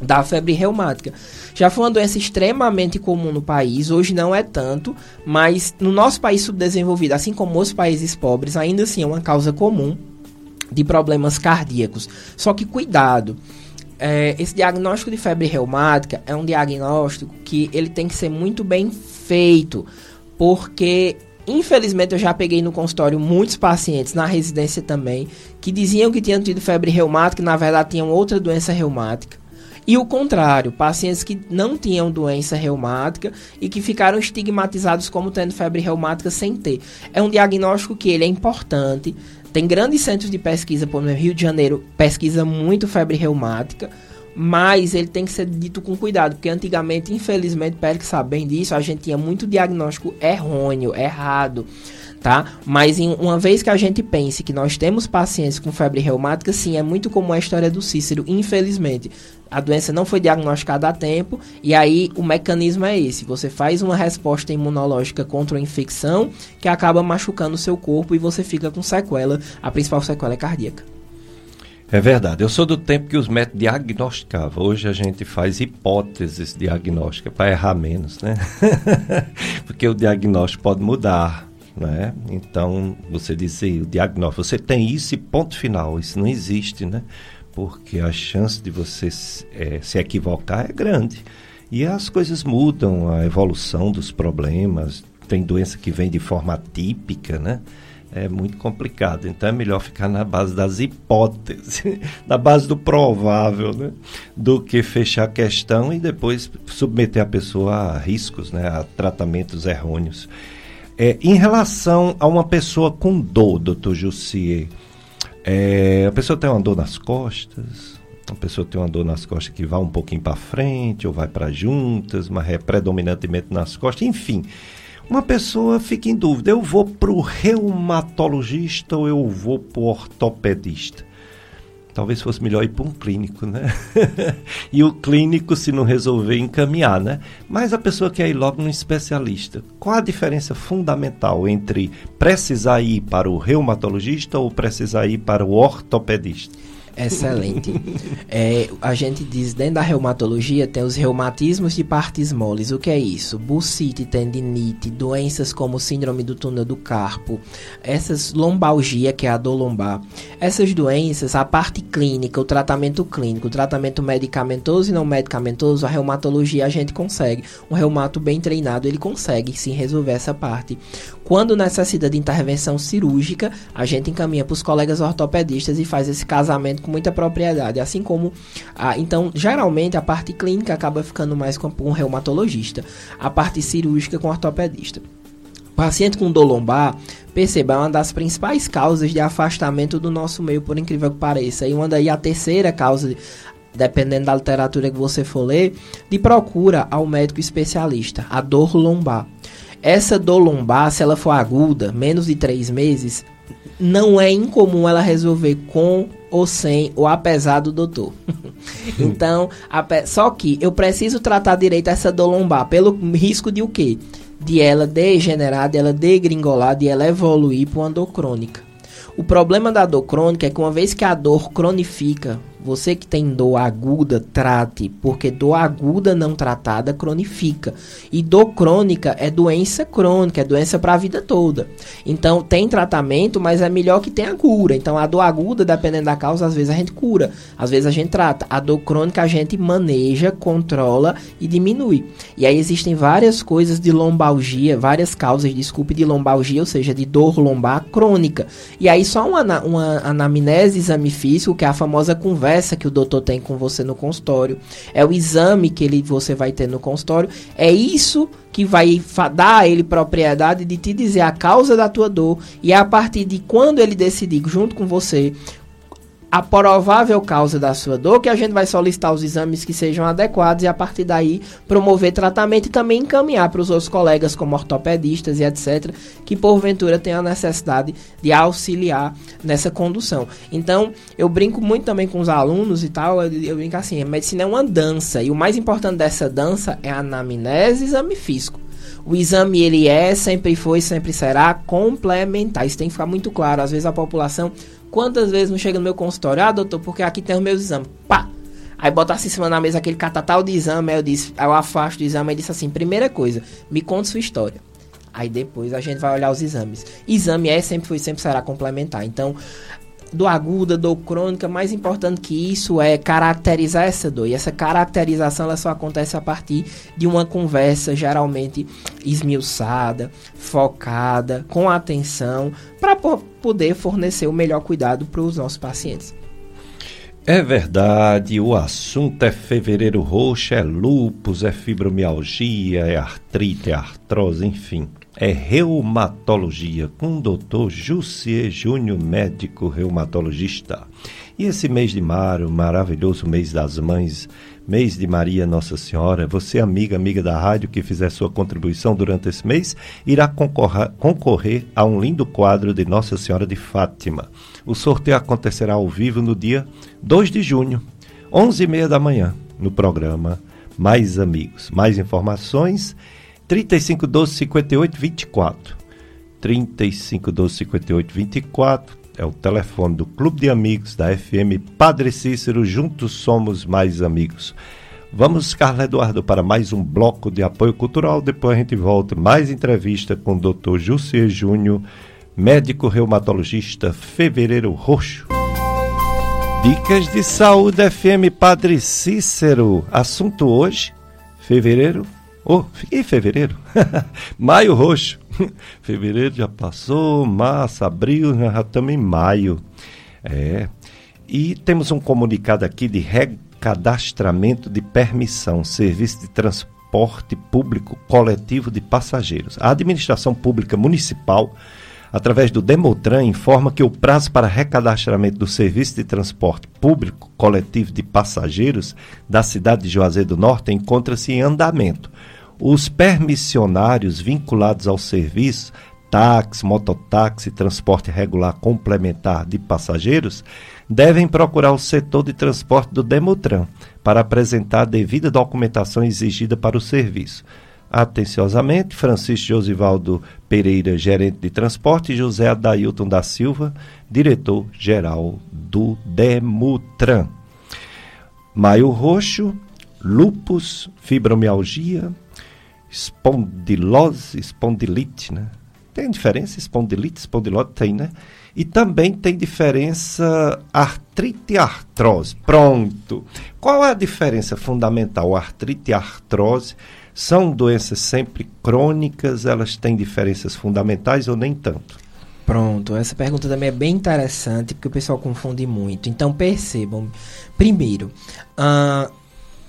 da febre reumática. Já foi uma doença extremamente comum no país, hoje não é tanto, mas no nosso país subdesenvolvido, assim como os países pobres, ainda assim é uma causa comum de problemas cardíacos. Só que cuidado, é, esse diagnóstico de febre reumática é um diagnóstico que ele tem que ser muito bem feito, porque infelizmente eu já peguei no consultório muitos pacientes na residência também que diziam que tinham tido febre reumática, e na verdade tinham outra doença reumática. E o contrário, pacientes que não tinham doença reumática e que ficaram estigmatizados como tendo febre reumática sem ter. É um diagnóstico que ele é importante, tem grandes centros de pesquisa, por exemplo, Rio de Janeiro pesquisa muito febre reumática, mas ele tem que ser dito com cuidado, porque antigamente, infelizmente, Pérez sabe bem disso, a gente tinha muito diagnóstico errôneo, errado tá? Mas em, uma vez que a gente pense que nós temos pacientes com febre reumática, sim, é muito comum a história do Cícero, infelizmente. A doença não foi diagnosticada a tempo e aí o mecanismo é esse. Você faz uma resposta imunológica contra a infecção que acaba machucando o seu corpo e você fica com sequela. A principal sequela é cardíaca. É verdade. Eu sou do tempo que os médicos diagnosticavam. Hoje a gente faz hipóteses diagnósticas para errar menos, né? Porque o diagnóstico pode mudar né? Então, você dizer o diagnóstico, você tem isso e ponto final, isso não existe, né? Porque a chance de você é, se equivocar é grande. E as coisas mudam, a evolução dos problemas, tem doença que vem de forma típica, né? É muito complicado. Então é melhor ficar na base das hipóteses, na base do provável, né? Do que fechar a questão e depois submeter a pessoa a riscos, né? A tratamentos errôneos. É, em relação a uma pessoa com dor, doutor Jussier, é, a pessoa tem uma dor nas costas, a pessoa tem uma dor nas costas que vai um pouquinho para frente ou vai para juntas, mas é predominantemente nas costas, enfim. Uma pessoa fica em dúvida: eu vou para o reumatologista ou eu vou para o ortopedista? talvez fosse melhor ir para um clínico, né? e o clínico, se não resolver, encaminhar, né? Mas a pessoa quer ir logo num especialista. Qual a diferença fundamental entre precisar ir para o reumatologista ou precisar ir para o ortopedista? Excelente. é, a gente diz, dentro da reumatologia, tem os reumatismos de partes moles. O que é isso? Bucite, tendinite, doenças como síndrome do túnel do carpo, essas lombalgia, que é a dor lombar. Essas doenças, a parte clínica, o tratamento clínico, o tratamento medicamentoso e não medicamentoso, a reumatologia a gente consegue. Um reumato bem treinado, ele consegue sim resolver essa parte. Quando necessita de intervenção cirúrgica, a gente encaminha para os colegas ortopedistas e faz esse casamento com muita propriedade. Assim como, a, então, geralmente a parte clínica acaba ficando mais com um reumatologista, a parte cirúrgica com ortopedista. Paciente com dor lombar, perceba, é uma das principais causas de afastamento do nosso meio, por incrível que pareça. E uma daí a terceira causa, dependendo da literatura que você for ler, de procura ao médico especialista, a dor lombar. Essa dor lombar, se ela for aguda, menos de três meses, não é incomum ela resolver com ou sem ou apesar do doutor. então, só que eu preciso tratar direito essa dor lombar pelo risco de o quê? De ela degenerar, de ela degringolar, de ela evoluir para uma dor crônica. O problema da dor crônica é que uma vez que a dor cronifica, você que tem dor aguda, trate, porque dor aguda não tratada cronifica. E dor crônica é doença crônica, é doença para a vida toda. Então tem tratamento, mas é melhor que tenha cura. Então a dor aguda, dependendo da causa, às vezes a gente cura, às vezes a gente trata. A dor crônica a gente maneja, controla e diminui. E aí existem várias coisas de lombalgia, várias causas, desculpe, de lombalgia, ou seja, de dor lombar crônica. E aí só uma, uma anamnese, exame físico, que é a famosa conversa conversa que o doutor tem com você no consultório, é o exame que ele, você vai ter no consultório, é isso que vai dar a ele propriedade de te dizer a causa da tua dor e a partir de quando ele decidir junto com você a provável causa da sua dor, que a gente vai solicitar os exames que sejam adequados e a partir daí promover tratamento e também encaminhar para os outros colegas como ortopedistas e etc, que porventura tenham a necessidade de auxiliar nessa condução. Então, eu brinco muito também com os alunos e tal, eu, eu brinco assim, a medicina é uma dança e o mais importante dessa dança é a anamnese e exame físico. O exame ele é, sempre foi, sempre será complementar. Isso tem que ficar muito claro. Às vezes a população Quantas vezes não chega no meu consultório? Ah, doutor, porque aqui tem os meus exames. Pá! Aí bota assim em cima da mesa aquele catatal de exame. Aí eu disse, aí eu afasto o exame e disse assim: primeira coisa, me conte sua história. Aí depois a gente vai olhar os exames. Exame é, sempre foi, sempre será complementar. Então, dor aguda, dor crônica, mais importante que isso é caracterizar essa dor. E essa caracterização ela só acontece a partir de uma conversa geralmente esmiuçada, focada, com atenção, para poder fornecer o melhor cuidado para os nossos pacientes. É verdade, o assunto é fevereiro roxo, é lúpus, é fibromialgia, é artrite, é artrose, enfim é reumatologia com o doutor Jussier Júnior, médico reumatologista. E esse mês de maio, maravilhoso mês das mães, mês de Maria Nossa Senhora, você, amiga, amiga da rádio, que fizer sua contribuição durante esse mês, irá concorrer, a um lindo quadro de Nossa Senhora de Fátima. O sorteio acontecerá ao vivo no dia 2 de junho, 11h30 da manhã, no programa Mais Amigos. Mais informações 35 12 58 24. 35 12 58 24 é o telefone do Clube de Amigos da FM Padre Cícero. Juntos somos mais amigos. Vamos, Carla Eduardo, para mais um bloco de apoio cultural. Depois a gente volta. Mais entrevista com o Dr. Jussier Júnior, médico reumatologista, fevereiro roxo. Dicas de saúde FM Padre Cícero. Assunto hoje, fevereiro Oh, fiquei em fevereiro. maio roxo. fevereiro já passou, março, abril, já estamos em maio. É. E temos um comunicado aqui de recadastramento de permissão, serviço de transporte público coletivo de passageiros. A administração pública municipal através do Demotran, informa que o prazo para recadastramento do serviço de transporte público coletivo de passageiros da cidade de Juazeiro do Norte encontra-se em andamento. Os permissionários vinculados ao serviço, táxi, mototáxi transporte regular complementar de passageiros, devem procurar o setor de transporte do Demotran para apresentar a devida documentação exigida para o serviço. Atenciosamente, Francisco Josivaldo Pereira, gerente de transporte, e José Adailton da Silva, diretor-geral do Demutran. Maio roxo, lupus, fibromialgia, espondilose, espondilite, né? Tem diferença espondilite, espondilose? Tem, né? E também tem diferença artrite e artrose. Pronto. Qual é a diferença fundamental? Artrite e artrose são doenças sempre crônicas, elas têm diferenças fundamentais ou nem tanto? Pronto, essa pergunta também é bem interessante porque o pessoal confunde muito. Então percebam, primeiro, uh,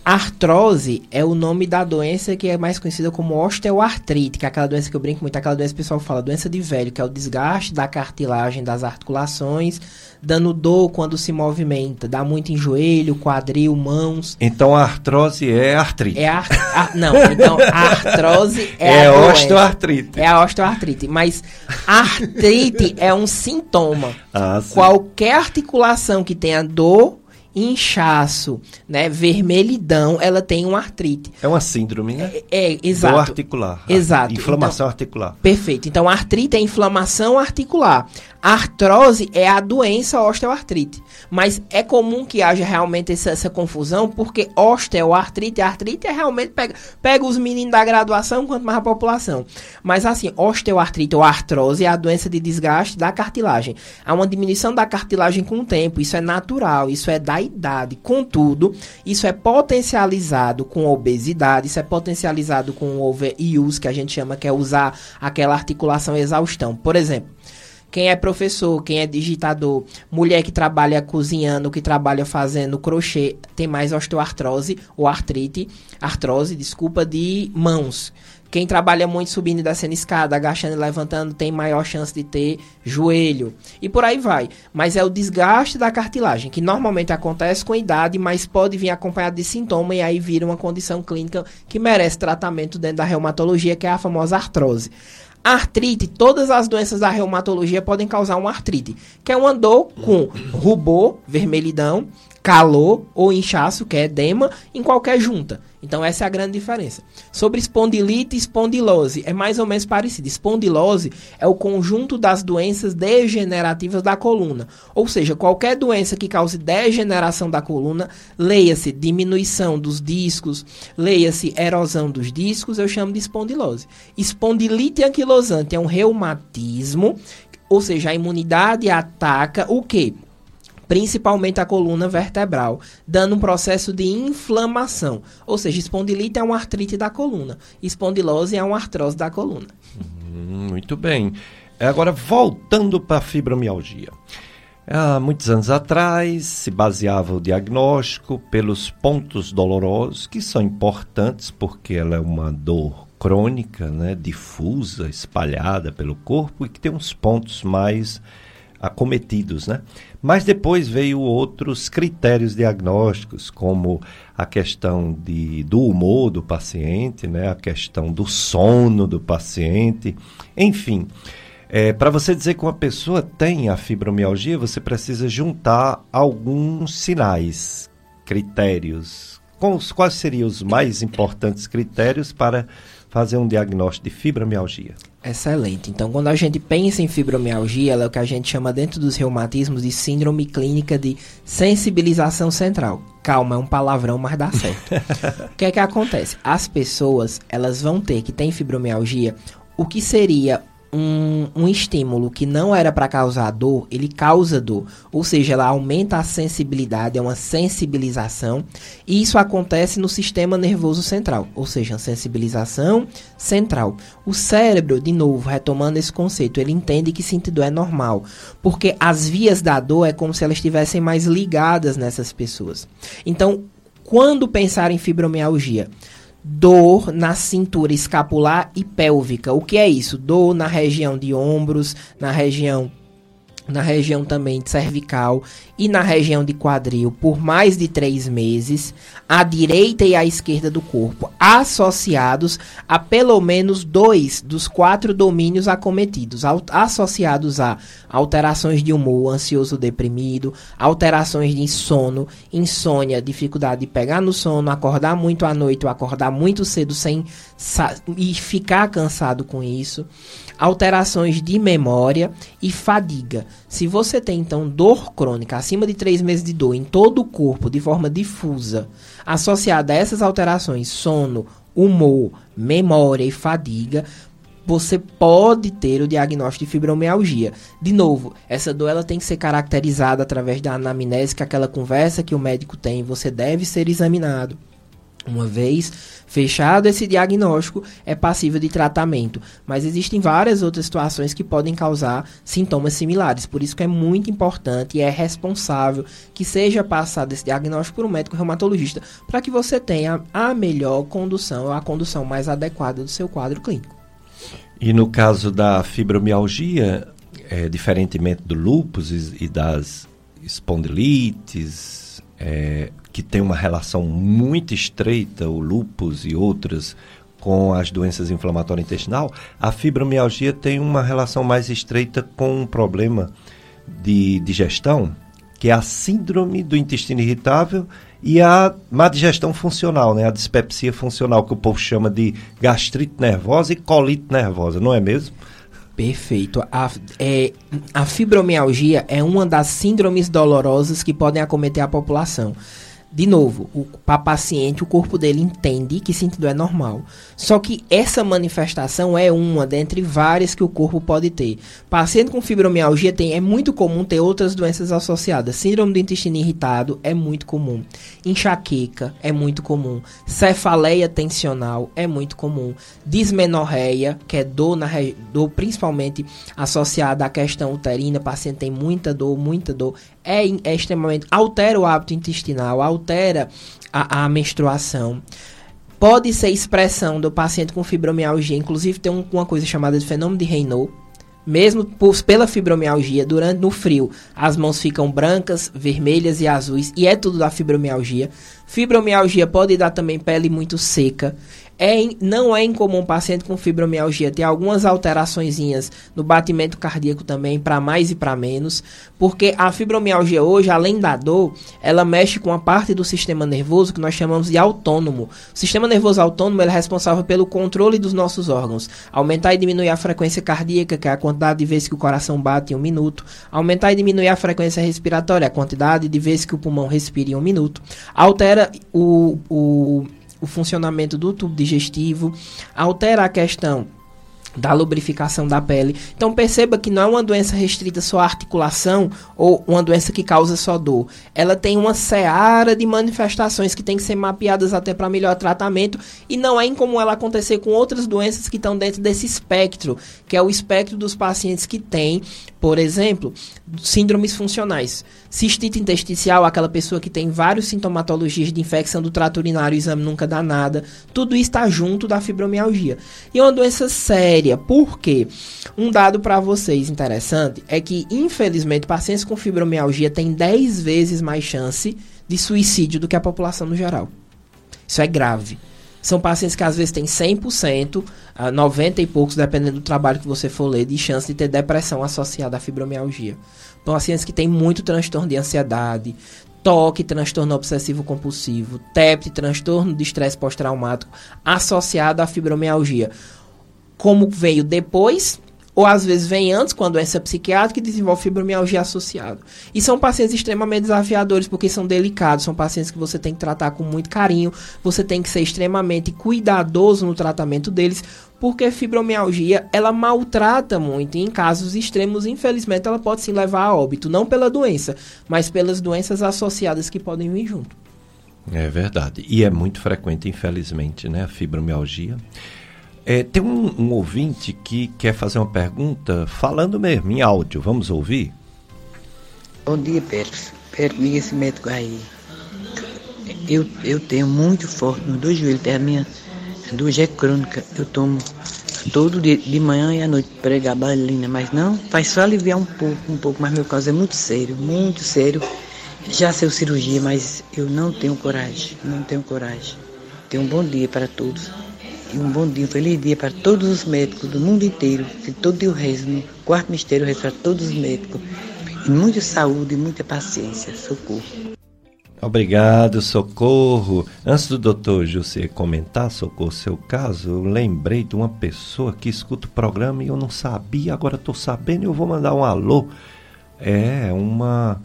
Artrose é o nome da doença que é mais conhecida como osteoartrite, que é aquela doença que eu brinco muito, aquela doença que o pessoal fala, doença de velho, que é o desgaste da cartilagem das articulações, dando dor quando se movimenta, dá muito em joelho, quadril, mãos. Então a artrose é artrite. É ar, não, então a artrose é, é a osteoartrite. É a osteoartrite, mas artrite é um sintoma. Ah, Qualquer articulação que tenha dor inchaço, né, vermelhidão, ela tem uma artrite. É uma síndrome, né? É, é exato. Do articular. Exato. Inflamação então, articular. Perfeito. Então, artrite é inflamação articular. artrose é a doença osteoartrite. Mas é comum que haja realmente essa, essa confusão, porque osteoartrite, artrite é realmente pega, pega os meninos da graduação quanto mais a população. Mas assim, osteoartrite ou artrose é a doença de desgaste da cartilagem. Há uma diminuição da cartilagem com o tempo, isso é natural, isso é da idade. Contudo, isso é potencializado com obesidade, isso é potencializado com overuse, que a gente chama que é usar aquela articulação exaustão. Por exemplo, quem é professor, quem é digitador, mulher que trabalha cozinhando, que trabalha fazendo crochê, tem mais osteoartrose ou artrite, artrose, desculpa, de mãos. Quem trabalha muito subindo e descendo escada, agachando e levantando, tem maior chance de ter joelho. E por aí vai. Mas é o desgaste da cartilagem, que normalmente acontece com idade, mas pode vir acompanhado de sintoma e aí vira uma condição clínica que merece tratamento dentro da reumatologia, que é a famosa artrose. Artrite, todas as doenças da reumatologia podem causar uma artrite, que é uma dor com rubor, vermelhidão, calor ou inchaço, que é edema, em qualquer junta. Então essa é a grande diferença. Sobre espondilite e espondilose, é mais ou menos parecido. Espondilose é o conjunto das doenças degenerativas da coluna. Ou seja, qualquer doença que cause degeneração da coluna, leia-se diminuição dos discos, leia-se erosão dos discos, eu chamo de espondilose. Espondilite anquilosante é um reumatismo, ou seja, a imunidade ataca o que? Principalmente a coluna vertebral, dando um processo de inflamação. Ou seja, espondilite é uma artrite da coluna, espondilose é uma artrose da coluna. Hum, muito bem. Agora, voltando para a fibromialgia. Há muitos anos atrás, se baseava o diagnóstico pelos pontos dolorosos, que são importantes porque ela é uma dor crônica, né, difusa, espalhada pelo corpo e que tem uns pontos mais acometidos, né? Mas depois veio outros critérios diagnósticos, como a questão de, do humor do paciente, né? a questão do sono do paciente, enfim. É, Para você dizer que uma pessoa tem a fibromialgia, você precisa juntar alguns sinais, critérios. Quais seriam os mais importantes critérios para fazer um diagnóstico de fibromialgia? Excelente. Então, quando a gente pensa em fibromialgia, ela é o que a gente chama dentro dos reumatismos de síndrome clínica de sensibilização central. Calma, é um palavrão, mas dá certo. o que é que acontece? As pessoas, elas vão ter que tem fibromialgia, o que seria um, um estímulo que não era para causar dor, ele causa dor. Ou seja, ela aumenta a sensibilidade, é uma sensibilização. E isso acontece no sistema nervoso central, ou seja, sensibilização central. O cérebro, de novo, retomando esse conceito, ele entende que sentir dor é normal, porque as vias da dor é como se elas estivessem mais ligadas nessas pessoas. Então, quando pensar em fibromialgia, dor na cintura escapular e pélvica. O que é isso? Dor na região de ombros, na região na região também de cervical e na região de quadril por mais de três meses, à direita e à esquerda do corpo, associados a pelo menos dois dos quatro domínios acometidos, associados a alterações de humor, ansioso deprimido, alterações de sono, insônia, dificuldade de pegar no sono, acordar muito à noite ou acordar muito cedo sem e ficar cansado com isso alterações de memória e fadiga. Se você tem então dor crônica acima de três meses de dor em todo o corpo de forma difusa, associada a essas alterações, sono, humor, memória e fadiga, você pode ter o diagnóstico de fibromialgia. De novo, essa dor ela tem que ser caracterizada através da anamnese, que é aquela conversa que o médico tem, você deve ser examinado. Uma vez fechado esse diagnóstico, é passível de tratamento. Mas existem várias outras situações que podem causar sintomas similares. Por isso que é muito importante e é responsável que seja passado esse diagnóstico por um médico reumatologista para que você tenha a melhor condução, a condução mais adequada do seu quadro clínico. E no caso da fibromialgia, é, diferentemente do lúpus e, e das espondilites, é, que tem uma relação muito estreita, o lúpus e outras, com as doenças inflamatórias intestinal, a fibromialgia tem uma relação mais estreita com um problema de digestão, que é a síndrome do intestino irritável e a má digestão funcional, né? a dispepsia funcional, que o povo chama de gastrite nervosa e colite nervosa, não é mesmo? Perfeito. A, é, a fibromialgia é uma das síndromes dolorosas que podem acometer a população. De novo, para o paciente, o corpo dele entende que sentido é normal. Só que essa manifestação é uma dentre várias que o corpo pode ter. Paciente com fibromialgia tem, é muito comum ter outras doenças associadas. Síndrome do intestino irritado é muito comum. Enxaqueca é muito comum. Cefaleia tensional é muito comum. Dismenorreia, que é dor, na, dor principalmente associada à questão uterina. Paciente tem muita dor, muita dor. É, é extremamente. altera o hábito intestinal, altera a, a menstruação. Pode ser expressão do paciente com fibromialgia, inclusive tem um, uma coisa chamada de fenômeno de Raynaud, mesmo por, pela fibromialgia, durante no frio, as mãos ficam brancas, vermelhas e azuis, e é tudo da fibromialgia. Fibromialgia pode dar também pele muito seca. É, não é incomum um paciente com fibromialgia ter algumas alterações no batimento cardíaco também, para mais e para menos, porque a fibromialgia hoje, além da dor, ela mexe com a parte do sistema nervoso que nós chamamos de autônomo. O sistema nervoso autônomo é responsável pelo controle dos nossos órgãos, aumentar e diminuir a frequência cardíaca, que é a quantidade de vezes que o coração bate em um minuto, aumentar e diminuir a frequência respiratória, a quantidade de vezes que o pulmão respira em um minuto, altera o, o o funcionamento do tubo digestivo, altera a questão da lubrificação da pele. Então perceba que não é uma doença restrita só à articulação ou uma doença que causa só dor. Ela tem uma seara de manifestações que tem que ser mapeadas até para melhor tratamento e não é incomum ela acontecer com outras doenças que estão dentro desse espectro, que é o espectro dos pacientes que têm, por exemplo, síndromes funcionais. Cistite intersticial, aquela pessoa que tem vários sintomatologias de infecção do trato urinário, o exame nunca dá nada. Tudo está junto da fibromialgia. E é uma doença séria, porque um dado para vocês interessante é que, infelizmente, pacientes com fibromialgia têm 10 vezes mais chance de suicídio do que a população no geral. Isso é grave. São pacientes que às vezes têm 100%, 90 e poucos, dependendo do trabalho que você for ler, de chance de ter depressão associada à fibromialgia. Pacientes que têm muito transtorno de ansiedade, toque, transtorno obsessivo compulsivo, TEP, transtorno de estresse pós-traumático, associado à fibromialgia. Como veio depois, ou às vezes vem antes a doença psiquiátrica e desenvolve fibromialgia associada. E são pacientes extremamente desafiadores porque são delicados, são pacientes que você tem que tratar com muito carinho, você tem que ser extremamente cuidadoso no tratamento deles, porque fibromialgia ela maltrata muito e em casos extremos, infelizmente, ela pode sim levar a óbito, não pela doença, mas pelas doenças associadas que podem vir junto. É verdade. E é muito frequente, infelizmente, né, a fibromialgia. É, tem um, um, ouvinte que quer fazer uma pergunta falando mesmo, em áudio. Vamos ouvir? Bom dia, Pedro. Pedro, liga esse médico aí. Eu, eu tenho muito forte nos dois joelhos, a minha dor é crônica. Eu tomo todo dia, de manhã e à noite pregar balina, mas não, faz só aliviar um pouco, um pouco, mas meu caso é muito sério, muito sério. Já sei cirurgia, mas eu não tenho coragem, não tenho coragem. Tenho um bom dia para todos. E um bom dia, um feliz dia para todos os médicos do mundo inteiro, que todo dia eu rezo no quarto mistério, eu rezo para todos os médicos. E muita saúde e muita paciência. Socorro. Obrigado, Socorro. Antes do doutor José comentar, Socorro, seu caso, eu lembrei de uma pessoa que escuta o programa e eu não sabia, agora estou sabendo e eu vou mandar um alô. É uma.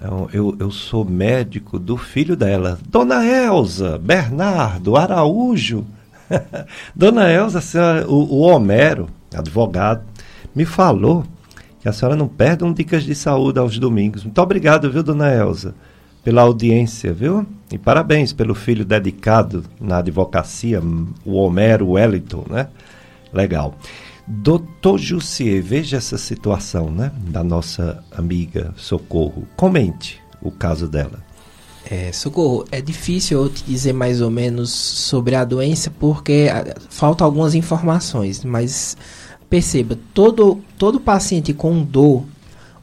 é Eu, eu sou médico do filho dela, Dona Elza Bernardo Araújo. Dona Elza, senhora, o, o Homero, advogado, me falou que a senhora não perde um Dicas de Saúde aos domingos. Muito obrigado, viu, Dona Elza, pela audiência, viu? E parabéns pelo filho dedicado na advocacia, o Homero Wellington, né? Legal. Doutor Jussier, veja essa situação, né? Da nossa amiga Socorro. Comente o caso dela. É, socorro, é difícil eu te dizer mais ou menos sobre a doença porque ah, faltam algumas informações, mas perceba, todo, todo paciente com dor,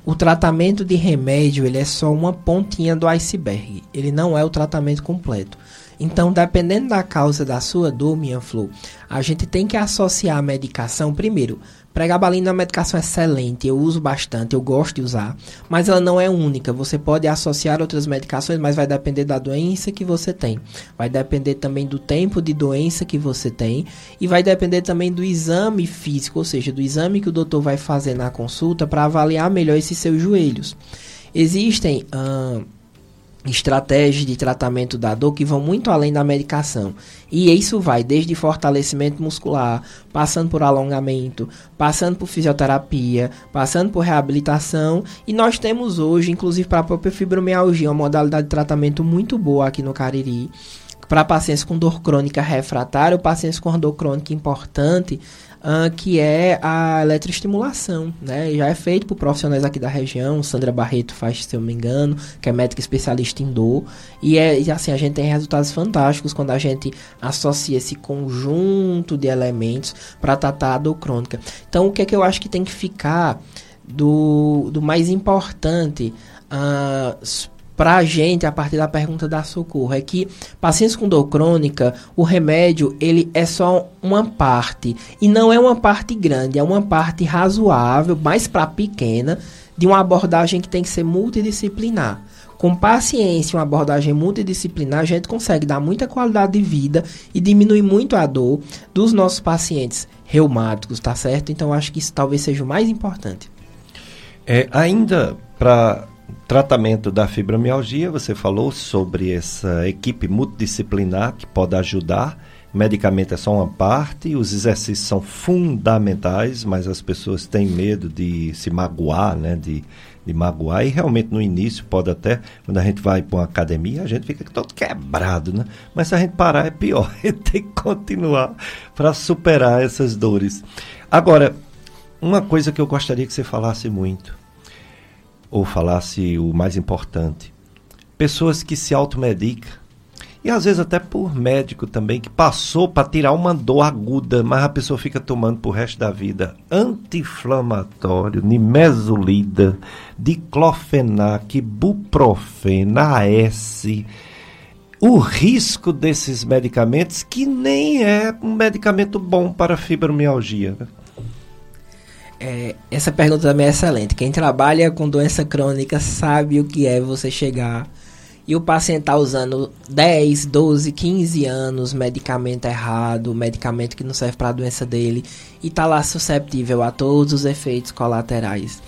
o tratamento de remédio ele é só uma pontinha do iceberg, ele não é o tratamento completo. Então, dependendo da causa da sua dor, minha flor, a gente tem que associar a medicação primeiro Pregabalina é uma medicação excelente, eu uso bastante, eu gosto de usar, mas ela não é única. Você pode associar outras medicações, mas vai depender da doença que você tem. Vai depender também do tempo de doença que você tem e vai depender também do exame físico, ou seja, do exame que o doutor vai fazer na consulta para avaliar melhor esses seus joelhos. Existem estratégias de tratamento da dor que vão muito além da medicação. E isso vai desde fortalecimento muscular, passando por alongamento, passando por fisioterapia, passando por reabilitação. E nós temos hoje, inclusive para a própria fibromialgia, uma modalidade de tratamento muito boa aqui no Cariri. Para pacientes com dor crônica refratária ou pacientes com dor crônica importante, uh, que é a eletroestimulação, né? Já é feito por profissionais aqui da região, Sandra Barreto faz, se eu me engano, que é médica especialista em dor, e é assim a gente tem resultados fantásticos quando a gente associa esse conjunto de elementos para tratar a dor crônica. Então, o que é que eu acho que tem que ficar do, do mais importante uh, para a gente, a partir da pergunta da Socorro, é que pacientes com dor crônica, o remédio ele é só uma parte e não é uma parte grande, é uma parte razoável, mais para pequena, de uma abordagem que tem que ser multidisciplinar. Com paciência, uma abordagem multidisciplinar, a gente consegue dar muita qualidade de vida e diminuir muito a dor dos nossos pacientes reumáticos, tá certo? Então acho que isso talvez seja o mais importante. É, ainda para tratamento da fibromialgia, você falou sobre essa equipe multidisciplinar que pode ajudar. medicamento é só uma parte, os exercícios são fundamentais, mas as pessoas têm medo de se magoar, né? De, de magoar. E realmente no início pode até, quando a gente vai para uma academia, a gente fica todo quebrado, né? Mas se a gente parar é pior, a gente tem que continuar para superar essas dores. Agora, uma coisa que eu gostaria que você falasse muito ou falasse o mais importante, pessoas que se automedicam, e às vezes até por médico também, que passou para tirar uma dor aguda, mas a pessoa fica tomando pro resto da vida anti-inflamatório, nimesulida, diclofenac, buprofena, AS. O risco desses medicamentos que nem é um medicamento bom para fibromialgia. Né? É, essa pergunta também é excelente. Quem trabalha com doença crônica sabe o que é você chegar e o paciente está usando 10, 12, 15 anos medicamento errado, medicamento que não serve para a doença dele e está lá susceptível a todos os efeitos colaterais.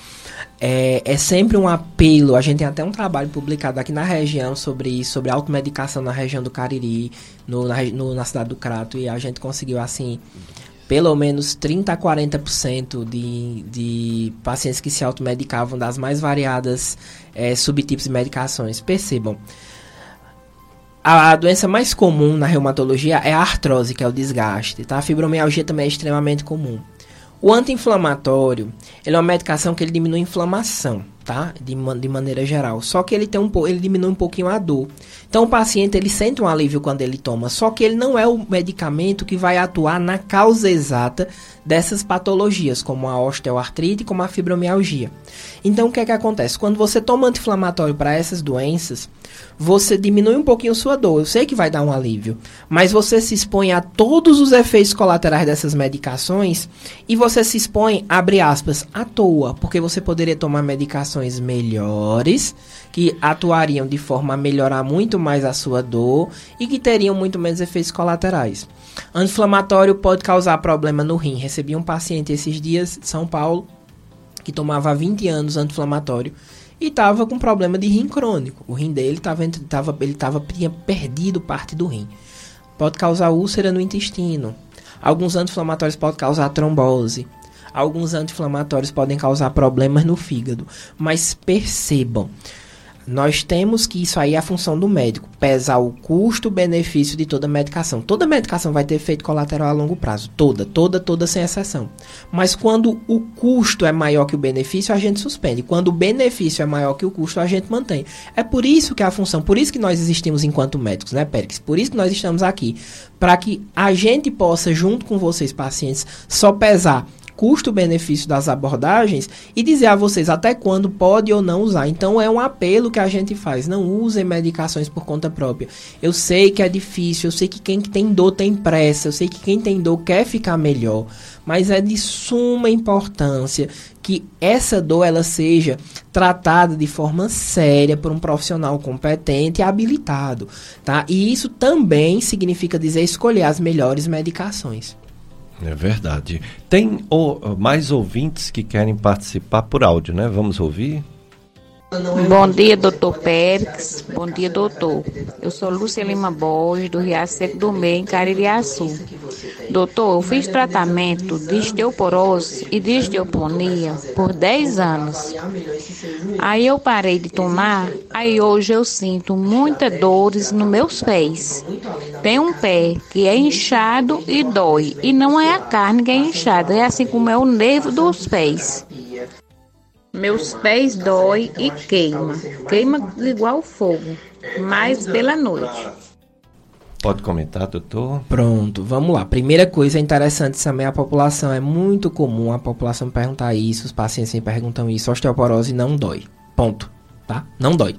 É, é, sempre um apelo. A gente tem até um trabalho publicado aqui na região sobre isso, sobre automedicação na região do Cariri, no, na, no, na cidade do Crato, e a gente conseguiu assim pelo menos 30 a 40% de, de pacientes que se automedicavam das mais variadas é, subtipos de medicações. Percebam, a, doença mais comum na reumatologia é a artrose, que é o desgaste. Tá? A fibromialgia também é extremamente comum. O anti-inflamatório, ele é uma medicação que ele diminui a inflamação. tá? De, de maneira geral. Só que ele tem um ele diminui um pouquinho a dor. Então o paciente ele sente um alívio quando ele toma, só que ele não é o medicamento que vai atuar na causa exata dessas patologias, como a osteoartrite, como a fibromialgia. Então o que é que acontece? Quando você toma anti-inflamatório para essas doenças, você diminui um pouquinho sua dor. Eu sei que vai dar um alívio, mas você se expõe a todos os efeitos colaterais dessas medicações e você se expõe, abre aspas, à toa, porque você poderia tomar medicações melhores que atuariam de forma a melhorar muito mais a sua dor e que teriam muito menos efeitos colaterais. Anti-inflamatório pode causar problema no rim. Recebi um paciente esses dias de São Paulo que tomava há 20 anos anti-inflamatório e estava com problema de rim crônico. O rim dele tava, tava, ele tava, tinha perdido parte do rim. Pode causar úlcera no intestino. Alguns anti-inflamatórios podem causar trombose. Alguns anti-inflamatórios podem causar problemas no fígado. Mas percebam, nós temos que isso aí é a função do médico, pesar o custo-benefício de toda medicação. Toda medicação vai ter efeito colateral a longo prazo, toda, toda, toda sem exceção. Mas quando o custo é maior que o benefício, a gente suspende. Quando o benefício é maior que o custo, a gente mantém. É por isso que é a função, por isso que nós existimos enquanto médicos, né, Périx? Por isso que nós estamos aqui, para que a gente possa junto com vocês pacientes só pesar custo-benefício das abordagens e dizer a vocês até quando pode ou não usar. Então é um apelo que a gente faz. Não usem medicações por conta própria. Eu sei que é difícil, eu sei que quem tem dor tem pressa, eu sei que quem tem dor quer ficar melhor, mas é de suma importância que essa dor ela seja tratada de forma séria por um profissional competente e habilitado, tá? E isso também significa dizer escolher as melhores medicações. É verdade. Tem o, mais ouvintes que querem participar por áudio, né? Vamos ouvir? Bom dia, doutor Pérez. Bom dia, doutor. Eu sou Lúcia Lima Borges, do Riacho Seco do Meio, em Caririaçu. Doutor, eu fiz tratamento de osteoporose e de osteoponia por 10 anos. Aí eu parei de tomar, aí hoje eu sinto muitas dores nos meus pés. Tem um pé que é inchado e dói, e não é a carne que é inchada, é assim como é o nervo dos pés. Meus pés dói e queima. Queima igual fogo, mas pela noite. Pode comentar, doutor? Pronto, vamos lá. Primeira coisa interessante também, a população, é muito comum a população perguntar isso, os pacientes me perguntam isso, osteoporose não dói. Ponto. Tá? Não dói.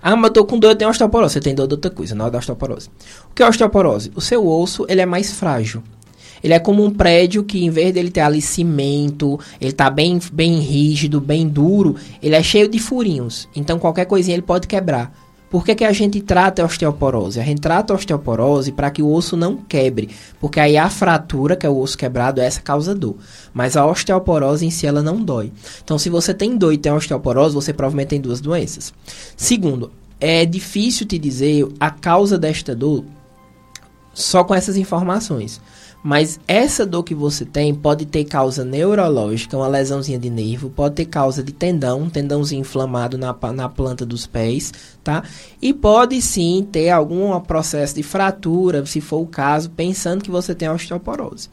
Ah, mas eu tô com dor, eu tenho osteoporose. Você tem dor de outra coisa, não é da osteoporose. O que é osteoporose? O seu osso, ele é mais frágil. Ele é como um prédio que, em vez dele ter ali cimento, ele tá bem, bem rígido, bem duro, ele é cheio de furinhos. Então, qualquer coisinha ele pode quebrar. Por que, que a gente trata a osteoporose? A gente trata a osteoporose para que o osso não quebre, porque aí a fratura, que é o osso quebrado, essa causa dor. Mas a osteoporose em si ela não dói. Então, se você tem dor e tem osteoporose, você provavelmente tem duas doenças. Segundo, é difícil te dizer a causa desta dor só com essas informações. Mas essa dor que você tem pode ter causa neurológica, uma lesãozinha de nervo, pode ter causa de tendão, um tendãozinho inflamado na, na planta dos pés, tá? E pode sim ter algum processo de fratura, se for o caso, pensando que você tem osteoporose.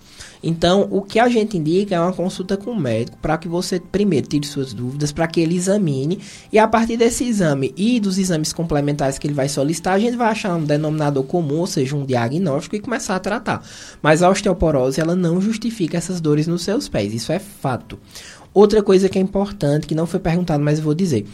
Então, o que a gente indica é uma consulta com o médico para que você primeiro tire suas dúvidas, para que ele examine e a partir desse exame e dos exames complementares que ele vai solicitar, a gente vai achar um denominador comum, ou seja, um diagnóstico e começar a tratar. Mas a osteoporose, ela não justifica essas dores nos seus pés, isso é fato. Outra coisa que é importante, que não foi perguntado, mas vou dizer.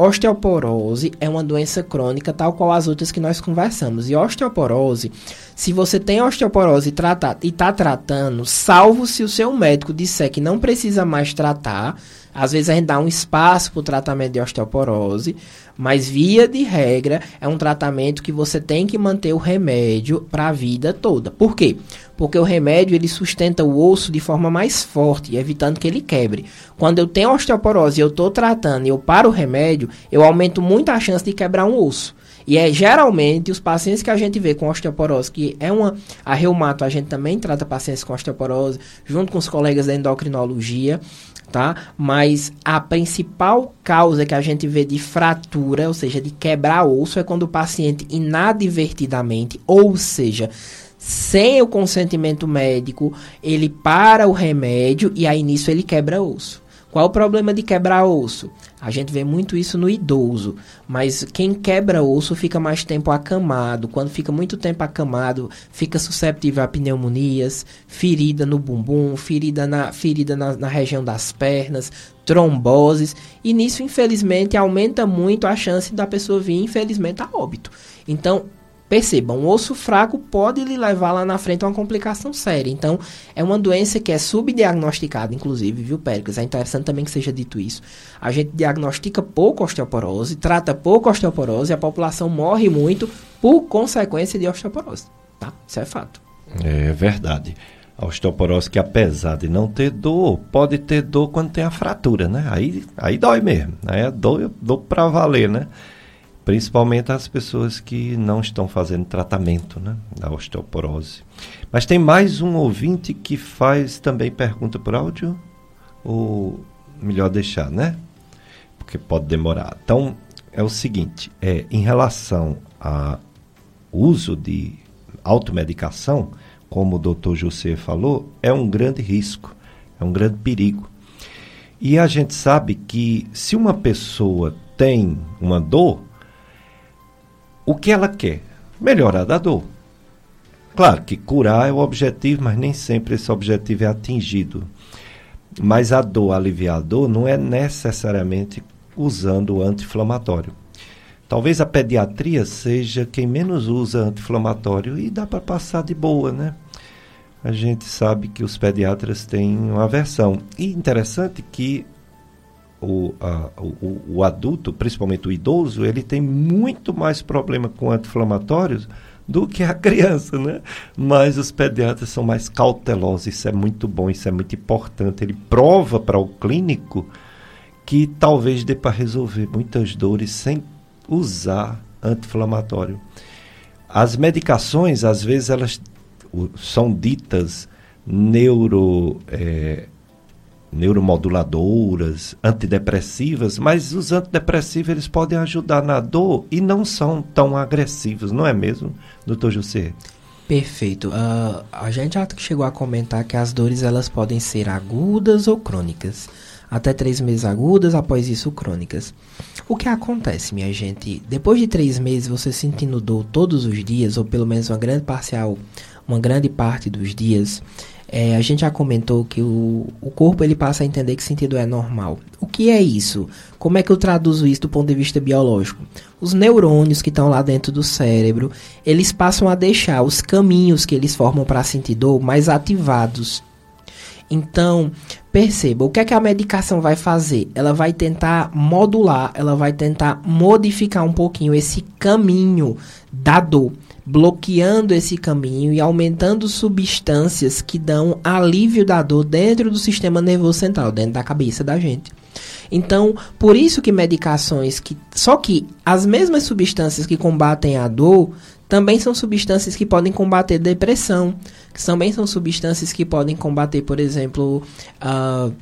Osteoporose é uma doença crônica, tal qual as outras que nós conversamos. E osteoporose, se você tem osteoporose e está tá tratando, salvo se o seu médico disser que não precisa mais tratar, às vezes a gente dá um espaço para o tratamento de osteoporose, mas via de regra é um tratamento que você tem que manter o remédio para a vida toda. Por quê? Porque o remédio ele sustenta o osso de forma mais forte, evitando que ele quebre. Quando eu tenho osteoporose e eu estou tratando e eu paro o remédio, eu aumento muito a chance de quebrar um osso. E é geralmente os pacientes que a gente vê com osteoporose, que é uma. A reumato, a gente também trata pacientes com osteoporose, junto com os colegas da endocrinologia tá? Mas a principal causa que a gente vê de fratura, ou seja, de quebrar osso, é quando o paciente inadvertidamente, ou seja, sem o consentimento médico, ele para o remédio e aí nisso ele quebra osso. Qual o problema de quebrar osso? A gente vê muito isso no idoso, mas quem quebra osso fica mais tempo acamado. Quando fica muito tempo acamado, fica susceptível a pneumonias, ferida no bumbum, ferida na, ferida na, na região das pernas, tromboses. E nisso, infelizmente, aumenta muito a chance da pessoa vir, infelizmente, a óbito. Então, Perceba, um osso fraco pode lhe levar lá na frente a uma complicação séria. Então, é uma doença que é subdiagnosticada, inclusive, viu, Péricles? É interessante também que seja dito isso. A gente diagnostica pouco osteoporose, trata pouco osteoporose e a população morre muito por consequência de osteoporose. Tá? Isso é fato. É verdade. A osteoporose que apesar de não ter dor, pode ter dor quando tem a fratura, né? Aí, aí dói mesmo. Aí é dor, dor para valer, né? Principalmente as pessoas que não estão fazendo tratamento né, da osteoporose. Mas tem mais um ouvinte que faz também pergunta por áudio, ou melhor deixar, né? Porque pode demorar. Então, é o seguinte, é, em relação ao uso de automedicação, como o doutor José falou, é um grande risco, é um grande perigo. E a gente sabe que se uma pessoa tem uma dor, o que ela quer? Melhorar da dor. Claro que curar é o objetivo, mas nem sempre esse objetivo é atingido. Mas a dor, aliviar a dor, não é necessariamente usando o anti-inflamatório. Talvez a pediatria seja quem menos usa anti-inflamatório e dá para passar de boa, né? A gente sabe que os pediatras têm uma aversão. E interessante que o, a, o, o, adulto, principalmente o idoso, ele tem muito mais problema com anti-inflamatórios do que a criança, né? Mas os pediatras são mais cautelosos, isso é muito bom, isso é muito importante. Ele prova para o clínico que talvez dê para resolver muitas dores sem usar anti-inflamatório. As medicações, às vezes, elas são ditas neuro... É, neuromoduladoras, antidepressivas, mas os antidepressivos eles podem ajudar na dor e não são tão agressivos, não é mesmo, doutor José? Perfeito. Uh, a gente já chegou a comentar que as dores elas podem ser agudas ou crônicas. Até três meses agudas, após isso crônicas. O que acontece, minha gente? Depois de três meses, você sentindo dor todos os dias, ou pelo menos uma grande parcial, uma grande parte dos dias, é, a gente já comentou que o, o corpo ele passa a entender que sentido é normal. O que é isso? Como é que eu traduzo isso do ponto de vista biológico? Os neurônios que estão lá dentro do cérebro, eles passam a deixar os caminhos que eles formam para sentir dor mais ativados. Então, perceba, o que é que a medicação vai fazer? Ela vai tentar modular, ela vai tentar modificar um pouquinho esse caminho da dor bloqueando esse caminho e aumentando substâncias que dão alívio da dor dentro do sistema nervoso central, dentro da cabeça da gente. Então, por isso que medicações que só que as mesmas substâncias que combatem a dor também são substâncias que podem combater depressão, que também são substâncias que podem combater, por exemplo, uh,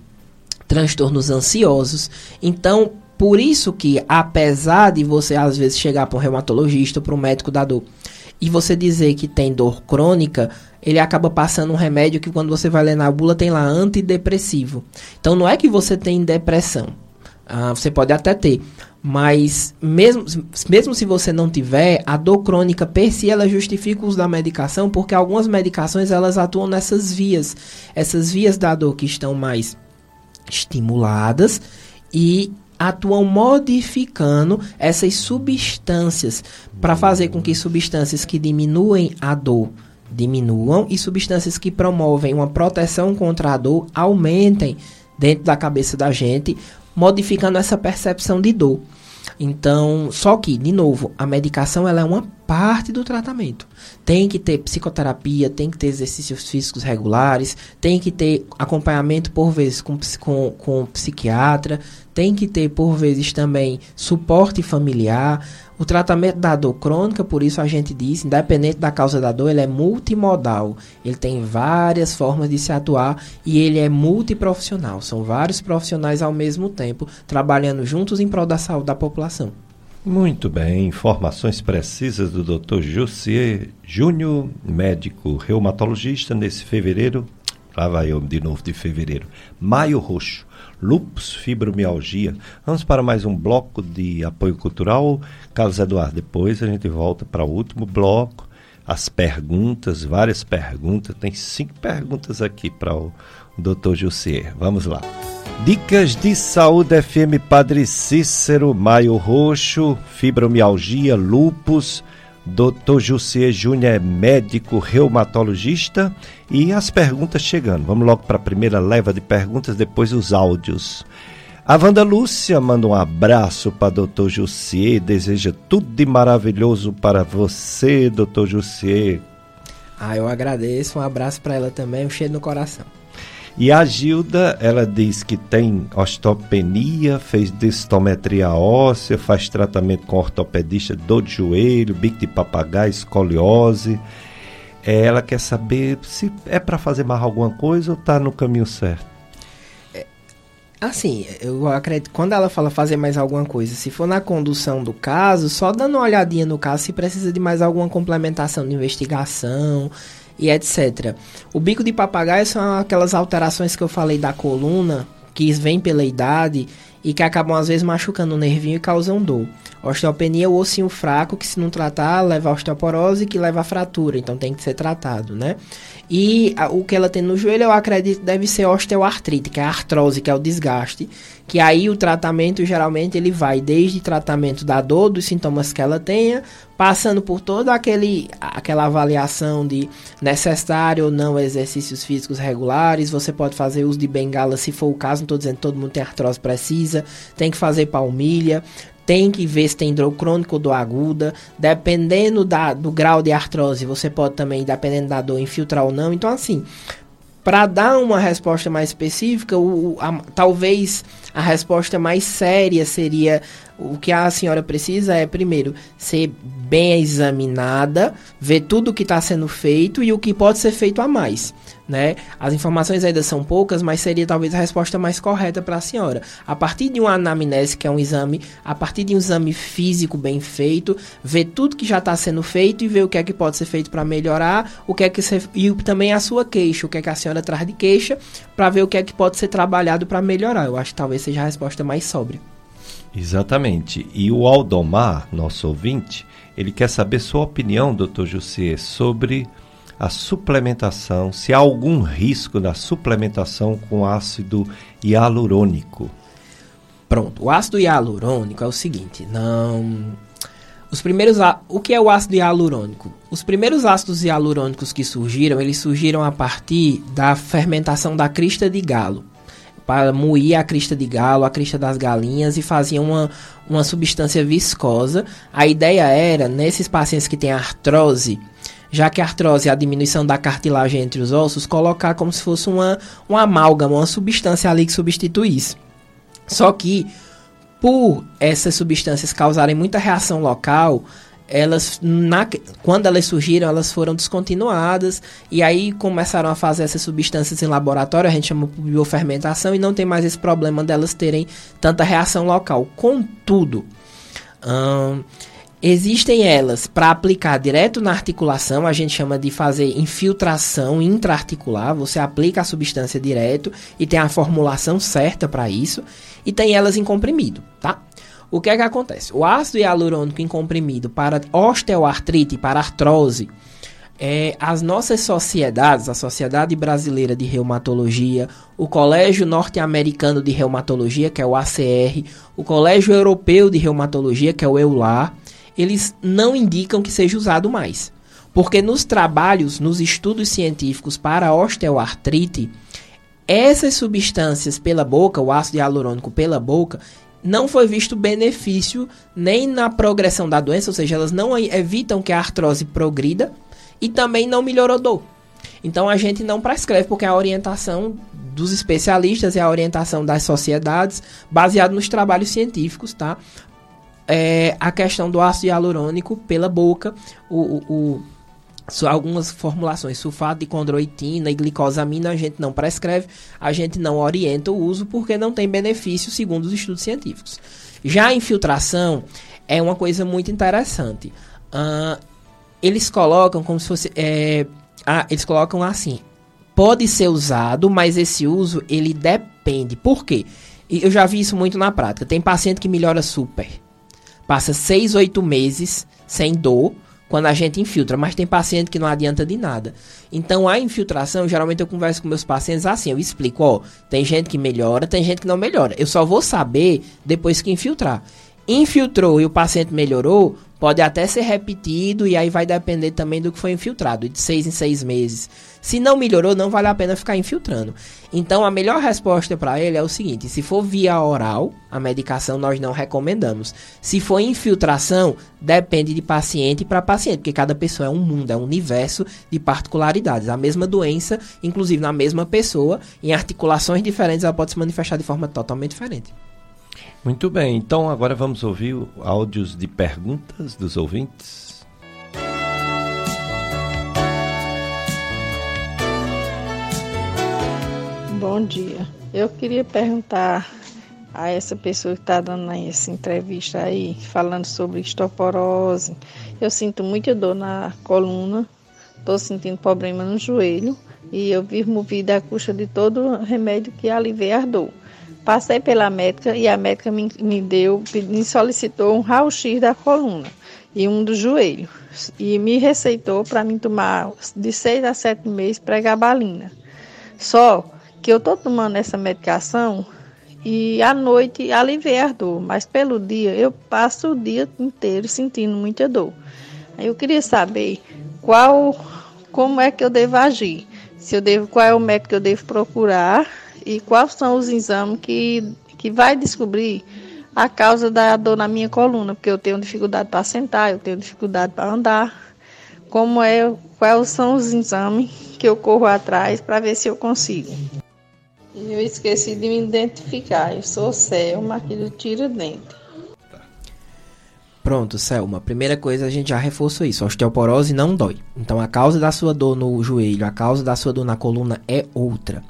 transtornos ansiosos. Então, por isso que, apesar de você às vezes chegar para um reumatologista, para um médico da dor, e você dizer que tem dor crônica, ele acaba passando um remédio que quando você vai ler na bula tem lá antidepressivo. Então não é que você tem depressão. Ah, você pode até ter, mas mesmo, mesmo se você não tiver, a dor crônica per si ela justifica o uso da medicação, porque algumas medicações elas atuam nessas vias, essas vias da dor que estão mais estimuladas e atuam modificando essas substâncias para fazer com que substâncias que diminuem a dor diminuam e substâncias que promovem uma proteção contra a dor aumentem dentro da cabeça da gente, modificando essa percepção de dor. Então, só que, de novo, a medicação ela é uma parte do tratamento. Tem que ter psicoterapia, tem que ter exercícios físicos regulares, tem que ter acompanhamento por vezes com, com, com psiquiatra, tem que ter por vezes também suporte familiar. O tratamento da dor crônica, por isso a gente diz, independente da causa da dor, ele é multimodal. Ele tem várias formas de se atuar e ele é multiprofissional. São vários profissionais ao mesmo tempo trabalhando juntos em prol da saúde da população. Muito bem, informações precisas do Dr. Jussier Júnior, médico reumatologista, nesse fevereiro, Lá vai eu de novo de fevereiro. Maio roxo. Lupus, fibromialgia. Vamos para mais um bloco de apoio cultural. Carlos Eduardo, depois a gente volta para o último bloco. As perguntas, várias perguntas. Tem cinco perguntas aqui para o, Dr. Jussier. Vamos lá. Dicas de saúde FM Padre Cícero, Maio Roxo, fibromialgia, lupus. Dr. Jussier Júnior é médico reumatologista e as perguntas chegando. Vamos logo para a primeira leva de perguntas, depois os áudios. A Wanda Lúcia manda um abraço para Dr. Jussier, deseja tudo de maravilhoso para você, Dr. Jussier. Ah, eu agradeço, um abraço para ela também, um cheiro no coração. E a Gilda, ela diz que tem osteopenia, fez distometria óssea, faz tratamento com ortopedista, dor de joelho, bico de papagaio, escoliose. É, ela quer saber se é para fazer mais alguma coisa ou está no caminho certo. É, assim, eu acredito quando ela fala fazer mais alguma coisa, se for na condução do caso, só dando uma olhadinha no caso se precisa de mais alguma complementação de investigação, e etc. O bico de papagaio são aquelas alterações que eu falei da coluna, que vêm pela idade e que acabam às vezes machucando o nervinho e causam dor. Osteopenia é o ossinho fraco que se não tratar leva a osteoporose que leva a fratura, então tem que ser tratado, né? E a, o que ela tem no joelho, eu acredito, deve ser osteoartrite, que é a artrose, que é o desgaste. Que aí o tratamento, geralmente, ele vai desde tratamento da dor, dos sintomas que ela tenha, passando por toda aquele, aquela avaliação de necessário ou não exercícios físicos regulares. Você pode fazer uso de bengala se for o caso, não estou dizendo que todo mundo tem artrose precisa, tem que fazer palmilha, tem que ver se tem dor crônica ou dor aguda. Dependendo da, do grau de artrose, você pode também, dependendo da dor, infiltrar ou não. Então, assim, para dar uma resposta mais específica, o, a, talvez a resposta mais séria seria o que a senhora precisa é, primeiro, ser bem examinada, ver tudo o que está sendo feito e o que pode ser feito a mais. Né? As informações ainda são poucas, mas seria talvez a resposta mais correta para a senhora. A partir de uma anamnese, que é um exame, a partir de um exame físico bem feito, ver tudo que já está sendo feito e ver o que é que pode ser feito para melhorar, o que é que ser, e também a sua queixa, o que é que a senhora traz de queixa, para ver o que é que pode ser trabalhado para melhorar. Eu acho que talvez seja a resposta mais sóbria. Exatamente. E o Aldomar, nosso ouvinte, ele quer saber sua opinião, doutor Jussier, sobre a suplementação, se há algum risco da suplementação com ácido hialurônico. Pronto, o ácido hialurônico é o seguinte, não os primeiros o que é o ácido hialurônico? Os primeiros ácidos hialurônicos que surgiram, eles surgiram a partir da fermentação da crista de galo para moer a crista de galo, a crista das galinhas e fazia uma, uma substância viscosa. A ideia era, nesses pacientes que têm artrose, já que a artrose é a diminuição da cartilagem entre os ossos, colocar como se fosse uma, uma amálgama, uma substância ali que substituísse. Só que, por essas substâncias causarem muita reação local, elas na, quando elas surgiram elas foram descontinuadas e aí começaram a fazer essas substâncias em laboratório a gente chama de biofermentação e não tem mais esse problema delas terem tanta reação local contudo hum, existem elas para aplicar direto na articulação a gente chama de fazer infiltração intraarticular você aplica a substância direto e tem a formulação certa para isso e tem elas em comprimido tá o que é que acontece? O ácido hialurônico em comprimido para osteoartrite, para artrose, é, as nossas sociedades, a Sociedade Brasileira de Reumatologia, o Colégio Norte-Americano de Reumatologia, que é o ACR, o Colégio Europeu de Reumatologia, que é o EULAR, eles não indicam que seja usado mais. Porque nos trabalhos, nos estudos científicos para osteoartrite, essas substâncias pela boca, o ácido hialurônico pela boca, não foi visto benefício nem na progressão da doença, ou seja, elas não evitam que a artrose progrida e também não melhorou dor. Então a gente não prescreve porque a orientação dos especialistas e a orientação das sociedades, baseado nos trabalhos científicos, tá? É, a questão do ácido hialurônico pela boca, o, o, o algumas formulações, sulfato de condroitina e glicosamina, a gente não prescreve, a gente não orienta o uso porque não tem benefício segundo os estudos científicos. Já a infiltração é uma coisa muito interessante. Uh, eles colocam como se fosse. É, eles colocam assim: pode ser usado, mas esse uso ele depende. Por quê? Eu já vi isso muito na prática. Tem paciente que melhora super. Passa 6, 8 meses sem dor quando a gente infiltra, mas tem paciente que não adianta de nada. Então a infiltração, geralmente eu converso com meus pacientes assim, eu explico, ó, tem gente que melhora, tem gente que não melhora. Eu só vou saber depois que infiltrar. Infiltrou e o paciente melhorou, pode até ser repetido e aí vai depender também do que foi infiltrado, de seis em seis meses. Se não melhorou, não vale a pena ficar infiltrando. Então a melhor resposta para ele é o seguinte: se for via oral, a medicação nós não recomendamos. Se for infiltração, depende de paciente para paciente, porque cada pessoa é um mundo, é um universo de particularidades. A mesma doença, inclusive na mesma pessoa, em articulações diferentes, ela pode se manifestar de forma totalmente diferente. Muito bem, então agora vamos ouvir áudios de perguntas dos ouvintes. Bom dia. Eu queria perguntar a essa pessoa que está dando essa entrevista aí, falando sobre osteoporose. Eu sinto muita dor na coluna, estou sentindo problema no joelho e eu vivo movida à custa de todo remédio que alivia a dor. Passei pela médica e a médica me, me deu, me solicitou um raio-x da coluna e um do joelho. E me receitou para mim tomar de seis a sete meses pregabalina. Só que eu estou tomando essa medicação e à noite alivia a dor, mas pelo dia eu passo o dia inteiro sentindo muita dor. Eu queria saber qual, como é que eu devo agir, se eu devo, qual é o médico que eu devo procurar e quais são os exames que, que vai descobrir a causa da dor na minha coluna, porque eu tenho dificuldade para sentar, eu tenho dificuldade para andar. Como é, quais são os exames que eu corro atrás para ver se eu consigo. Eu esqueci de me identificar. Eu sou Selma, aqui do Tira Dente. Pronto, Selma. Primeira coisa, a gente já reforçou isso. A osteoporose não dói. Então, a causa da sua dor no joelho, a causa da sua dor na coluna é outra.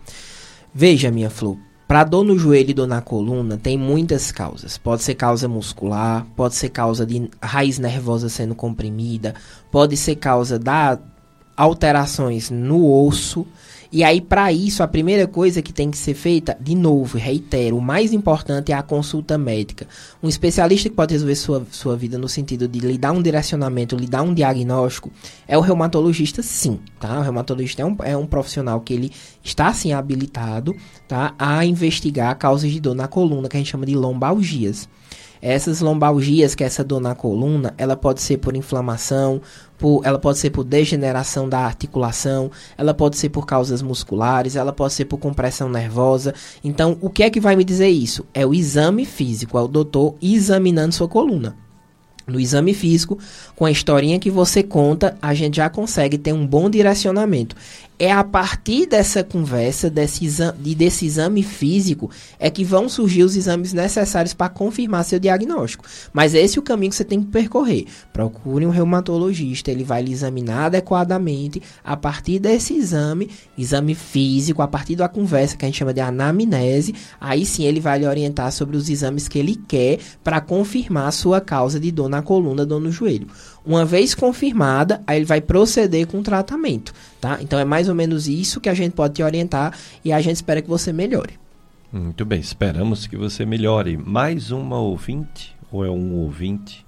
Veja, minha flor, para dor no joelho e dor na coluna, tem muitas causas. Pode ser causa muscular, pode ser causa de raiz nervosa sendo comprimida, pode ser causa da alterações no osso, e aí, para isso, a primeira coisa que tem que ser feita, de novo, reitero, o mais importante é a consulta médica. Um especialista que pode resolver sua, sua vida no sentido de lhe dar um direcionamento, lhe dar um diagnóstico, é o reumatologista, sim, tá? O reumatologista é um, é um profissional que ele está, sim, habilitado, tá? A investigar causas de dor na coluna, que a gente chama de lombalgias. Essas lombalgias, que é essa dor na coluna, ela pode ser por inflamação, por, ela pode ser por degeneração da articulação, ela pode ser por causas musculares, ela pode ser por compressão nervosa. Então, o que é que vai me dizer isso? É o exame físico, é o doutor examinando sua coluna. No exame físico, com a historinha que você conta, a gente já consegue ter um bom direcionamento é a partir dessa conversa, desse exame, desse exame físico, é que vão surgir os exames necessários para confirmar seu diagnóstico. Mas esse é o caminho que você tem que percorrer. Procure um reumatologista, ele vai lhe examinar adequadamente a partir desse exame, exame físico, a partir da conversa que a gente chama de anamnese, aí sim ele vai lhe orientar sobre os exames que ele quer para confirmar a sua causa de dor na coluna, dor no joelho. Uma vez confirmada, aí ele vai proceder com o tratamento, tá? Então é mais ou menos isso que a gente pode te orientar e a gente espera que você melhore. Muito bem, esperamos que você melhore. Mais uma ouvinte ou é um ouvinte?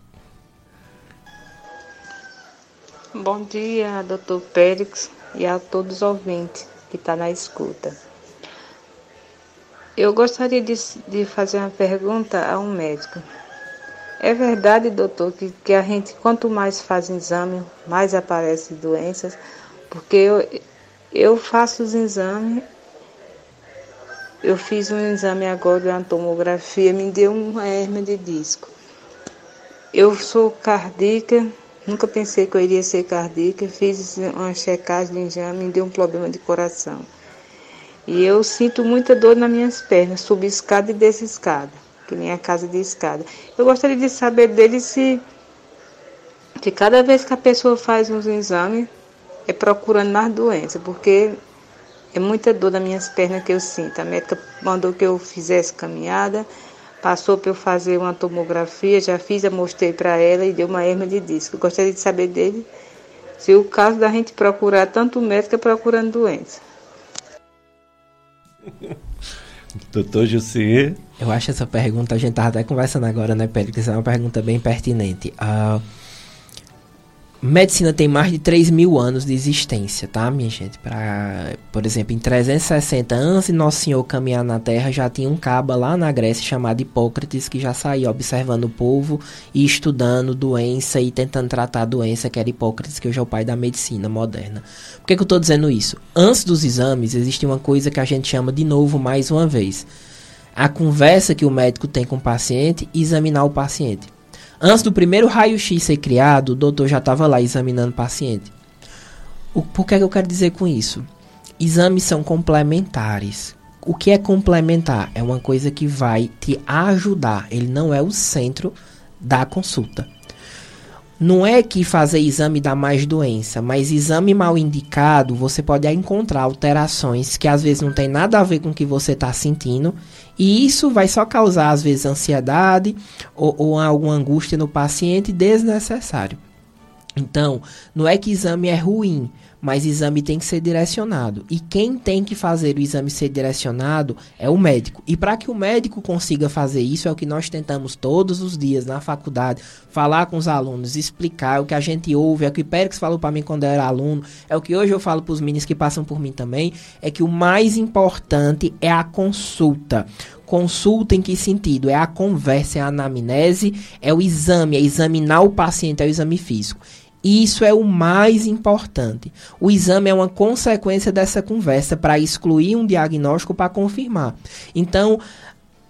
Bom dia, doutor Pérez e a todos os ouvintes que estão tá na escuta. Eu gostaria de, de fazer uma pergunta a um médico. É verdade, doutor, que, que a gente, quanto mais faz exame, mais aparecem doenças, porque eu, eu faço os exames, eu fiz um exame agora de uma tomografia, me deu uma hernia de disco. Eu sou cardíaca, nunca pensei que eu iria ser cardíaca, fiz uma checagem de exame, me deu um problema de coração. E eu sinto muita dor nas minhas pernas, subo escada e desço escada que nem a casa de escada. Eu gostaria de saber dele se, se cada vez que a pessoa faz uns exames, é procurando mais doença, porque é muita dor nas minhas pernas que eu sinto. A médica mandou que eu fizesse caminhada, passou para eu fazer uma tomografia, já fiz, eu mostrei para ela e deu uma hernia de disco. Eu gostaria de saber dele se o caso da gente procurar tanto médico é procurando doença. Doutor José. Eu acho essa pergunta, a gente estava até conversando agora, né, Pérez? É uma pergunta bem pertinente. Uh, Medicina tem mais de 3 mil anos de existência, tá, minha gente? Pra, por exemplo, em 360 anos de Nosso Senhor caminhar na Terra, já tinha um caba lá na Grécia chamado Hipócrates que já saía observando o povo e estudando doença e tentando tratar a doença, que era Hipócrates, que hoje é o pai da medicina moderna. Por que, que eu estou dizendo isso? Antes dos exames, existe uma coisa que a gente chama de novo mais uma vez. A conversa que o médico tem com o paciente e examinar o paciente. Antes do primeiro raio-x ser criado, o doutor já estava lá examinando o paciente. O, por que, é que eu quero dizer com isso? Exames são complementares. O que é complementar? É uma coisa que vai te ajudar. Ele não é o centro da consulta. Não é que fazer exame dá mais doença, mas exame mal indicado você pode encontrar alterações que às vezes não tem nada a ver com o que você está sentindo e isso vai só causar, às vezes, ansiedade ou, ou alguma angústia no paciente desnecessário. Então, não é que exame é ruim, mas exame tem que ser direcionado. E quem tem que fazer o exame ser direcionado é o médico. E para que o médico consiga fazer isso, é o que nós tentamos todos os dias na faculdade, falar com os alunos, explicar é o que a gente ouve, é o que o Pérez falou para mim quando eu era aluno, é o que hoje eu falo para os meninos que passam por mim também, é que o mais importante é a consulta. Consulta em que sentido? É a conversa, é a anamnese, é o exame, é examinar o paciente, é o exame físico. Isso é o mais importante. O exame é uma consequência dessa conversa para excluir um diagnóstico para confirmar. Então,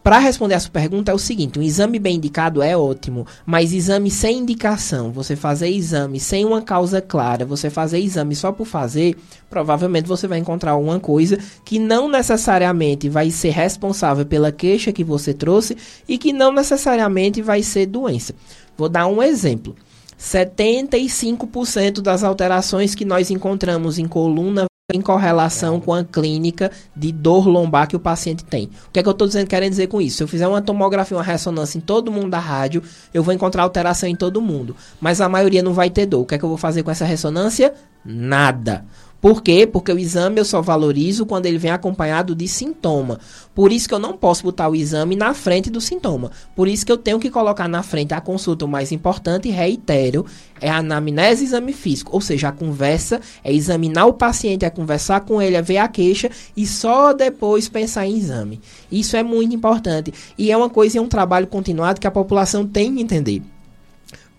para responder essa pergunta é o seguinte: um exame bem indicado é ótimo, mas exame sem indicação, você fazer exame sem uma causa clara, você fazer exame só por fazer, provavelmente você vai encontrar uma coisa que não necessariamente vai ser responsável pela queixa que você trouxe e que não necessariamente vai ser doença. Vou dar um exemplo. 75% das alterações que nós encontramos em coluna em correlação com a clínica de dor lombar que o paciente tem. O que é que eu estou dizendo, querendo dizer com isso? Se eu fizer uma tomografia, uma ressonância em todo mundo da rádio, eu vou encontrar alteração em todo mundo. Mas a maioria não vai ter dor. O que é que eu vou fazer com essa ressonância? Nada. Por quê? Porque o exame eu só valorizo quando ele vem acompanhado de sintoma. Por isso que eu não posso botar o exame na frente do sintoma. Por isso que eu tenho que colocar na frente a consulta o mais importante, reitero, é a anamnese e exame físico. Ou seja, a conversa é examinar o paciente, é conversar com ele, é ver a queixa e só depois pensar em exame. Isso é muito importante. E é uma coisa, é um trabalho continuado que a população tem que entender.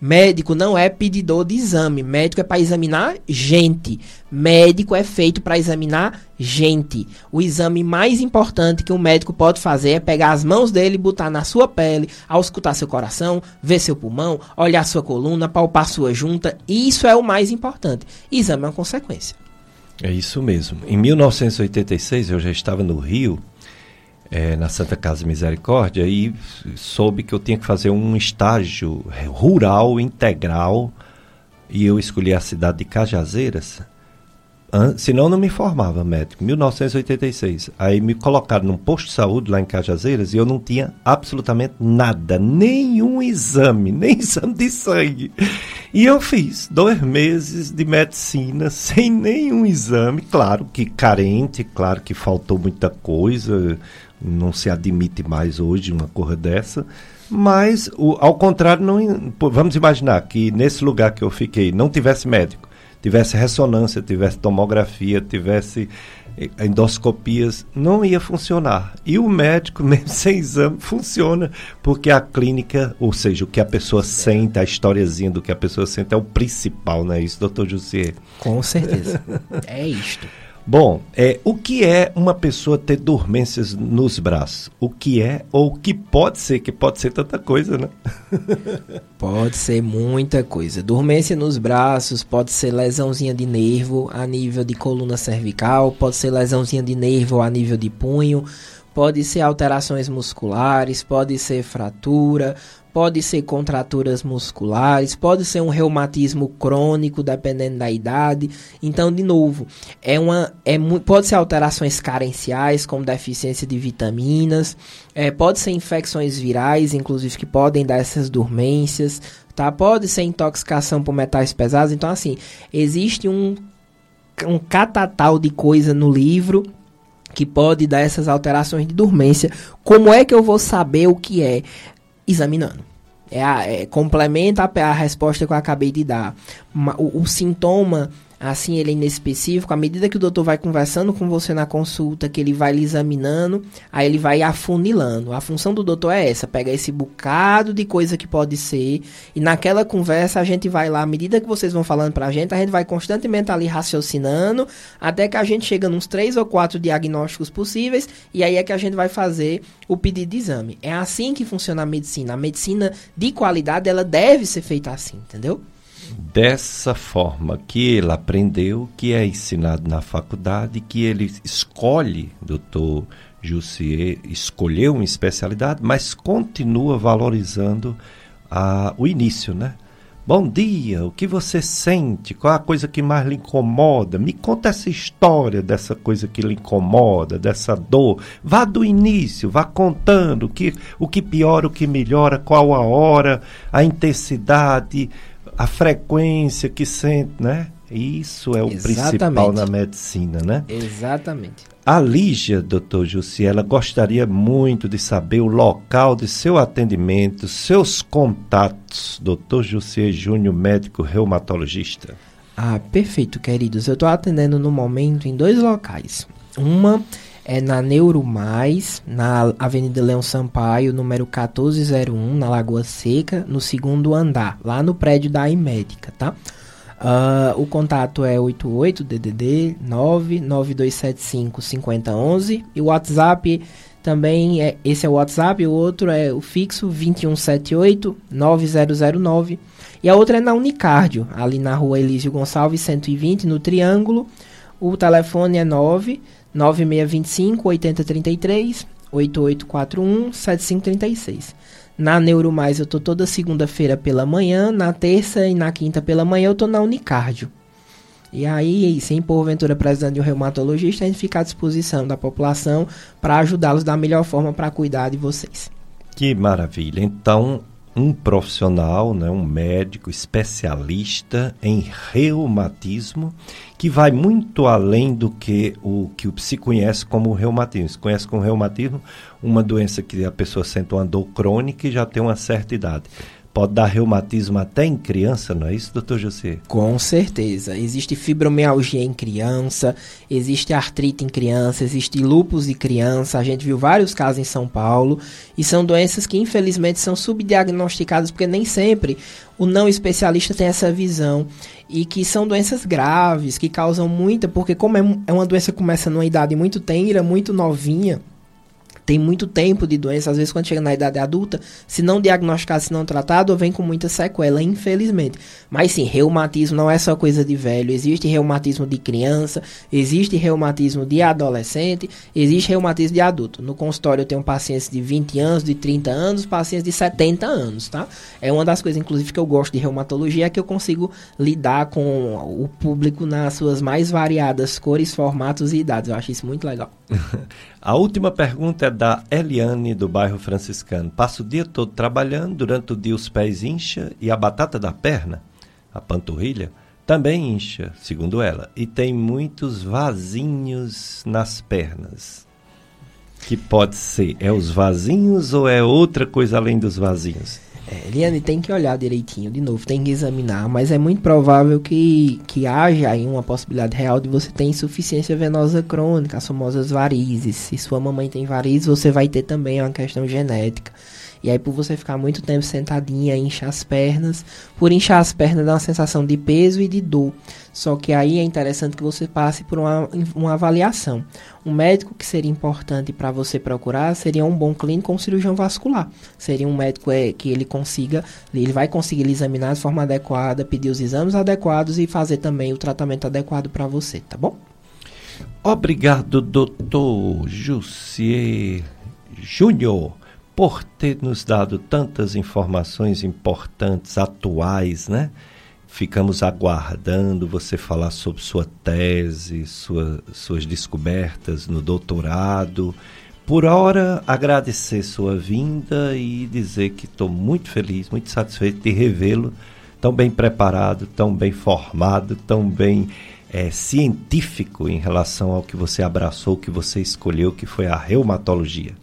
Médico não é pedidor de exame. Médico é para examinar gente. Médico é feito para examinar gente. O exame mais importante que um médico pode fazer é pegar as mãos dele, botar na sua pele, auscultar seu coração, ver seu pulmão, olhar sua coluna, palpar sua junta. Isso é o mais importante. Exame é uma consequência. É isso mesmo. Em 1986 eu já estava no Rio é, na Santa Casa Misericórdia e soube que eu tinha que fazer um estágio rural integral e eu escolhi a cidade de Cajazeiras. An senão não me formava médico, 1986. Aí me colocaram num posto de saúde lá em Cajazeiras e eu não tinha absolutamente nada, nenhum exame, nem exame de sangue. E eu fiz dois meses de medicina sem nenhum exame, claro que carente, claro que faltou muita coisa, não se admite mais hoje uma coisa dessa. Mas, o, ao contrário, não, vamos imaginar que nesse lugar que eu fiquei não tivesse médico, tivesse ressonância, tivesse tomografia, tivesse eh, endoscopias, não ia funcionar. E o médico, mesmo sem exame, funciona, porque a clínica, ou seja, o que a pessoa sente, a historiazinha do que a pessoa sente é o principal, não é isso, doutor José? Com certeza. é isto. Bom, é, o que é uma pessoa ter dormências nos braços? O que é ou o que pode ser, que pode ser tanta coisa, né? pode ser muita coisa. Dormência nos braços, pode ser lesãozinha de nervo a nível de coluna cervical, pode ser lesãozinha de nervo a nível de punho, pode ser alterações musculares, pode ser fratura, pode ser contraturas musculares, pode ser um reumatismo crônico, dependendo da idade. Então, de novo, é uma, é, pode ser alterações carenciais, como deficiência de vitaminas, é, pode ser infecções virais, inclusive, que podem dar essas dormências, tá? Pode ser intoxicação por metais pesados. Então, assim, existe um, um catatal de coisa no livro que pode dar essas alterações de dormência. Como é que eu vou saber o que é? Examinando. É, a, é complementa a, a, resposta que eu acabei de dar. O, o sintoma assim ele é inespecífico, à medida que o doutor vai conversando com você na consulta, que ele vai lhe examinando, aí ele vai afunilando. A função do doutor é essa, pega esse bocado de coisa que pode ser, e naquela conversa a gente vai lá, à medida que vocês vão falando pra gente, a gente vai constantemente ali raciocinando, até que a gente chega nos três ou quatro diagnósticos possíveis, e aí é que a gente vai fazer o pedido de exame. É assim que funciona a medicina. A medicina de qualidade, ela deve ser feita assim, entendeu? Dessa forma que ele aprendeu, que é ensinado na faculdade, que ele escolhe, doutor Jussier, escolheu uma especialidade, mas continua valorizando a, o início, né? Bom dia, o que você sente? Qual a coisa que mais lhe incomoda? Me conta essa história dessa coisa que lhe incomoda, dessa dor. Vá do início, vá contando o que, o que piora, o que melhora, qual a hora, a intensidade, a frequência que sente, né? Isso é o Exatamente. principal na medicina, né? Exatamente. A Lígia, doutor Jussi, ela gostaria muito de saber o local de seu atendimento, seus contatos, doutor Jussi Júnior, médico reumatologista. Ah, perfeito, queridos. Eu estou atendendo no momento em dois locais. Uma é na Neuro Mais, na Avenida Leão Sampaio, número 1401, na Lagoa Seca, no segundo andar, lá no prédio da Imédica, tá? Uh, o contato é 88-DDD 99275-5011 e o WhatsApp também é esse é o WhatsApp, o outro é o fixo 2178-9009 e a outra é na Unicardio, ali na rua Elísio Gonçalves 120, no Triângulo. O telefone é 9 9625 8033 8841 7536. Na Neuromais eu tô toda segunda-feira pela manhã, na terça e na quinta pela manhã eu tô na Unicardio. E aí, sem porventura precisando de um reumatologista, a gente fica à disposição da população para ajudá-los da melhor forma para cuidar de vocês. Que maravilha. Então, um profissional, né, um médico especialista em reumatismo, que vai muito além do que o que se conhece como reumatismo. Se conhece como reumatismo uma doença que a pessoa sente uma dor crônica e já tem uma certa idade pode dar reumatismo até em criança, não é isso, doutor José? Com certeza. Existe fibromialgia em criança, existe artrite em criança, existe lúpus em criança. A gente viu vários casos em São Paulo e são doenças que infelizmente são subdiagnosticadas porque nem sempre o não especialista tem essa visão e que são doenças graves, que causam muita, porque como é, é uma doença que começa numa idade muito tenra, muito novinha, tem muito tempo de doença, às vezes quando chega na idade adulta, se não diagnosticado, se não tratado, vem com muita sequela, infelizmente. Mas sim, reumatismo não é só coisa de velho, existe reumatismo de criança, existe reumatismo de adolescente, existe reumatismo de adulto. No consultório eu tenho pacientes de 20 anos, de 30 anos, pacientes de 70 anos, tá? É uma das coisas, inclusive, que eu gosto de reumatologia, é que eu consigo lidar com o público nas suas mais variadas cores, formatos e idades. Eu acho isso muito legal. A última pergunta é da Eliane, do bairro franciscano. Passa o dia todo trabalhando, durante o dia os pés incha e a batata da perna, a panturrilha, também incha, segundo ela, e tem muitos vasinhos nas pernas. Que pode ser, é os vasinhos ou é outra coisa além dos vasinhos? É, Eliane, tem que olhar direitinho, de novo, tem que examinar, mas é muito provável que, que haja aí uma possibilidade real de você ter insuficiência venosa crônica, as famosas varizes. Se sua mamãe tem varizes, você vai ter também uma questão genética. E aí, por você ficar muito tempo sentadinha, inchar as pernas. Por inchar as pernas, dá uma sensação de peso e de dor. Só que aí é interessante que você passe por uma, uma avaliação. Um médico que seria importante para você procurar seria um bom clínico ou um cirurgião vascular. Seria um médico é, que ele consiga, ele vai conseguir examinar de forma adequada, pedir os exames adequados e fazer também o tratamento adequado para você, tá bom? Obrigado, doutor Jussier Júnior por ter nos dado tantas informações importantes, atuais, né? Ficamos aguardando você falar sobre sua tese, sua, suas descobertas no doutorado. Por hora, agradecer sua vinda e dizer que estou muito feliz, muito satisfeito de revê-lo tão bem preparado, tão bem formado, tão bem é, científico em relação ao que você abraçou, que você escolheu, que foi a reumatologia.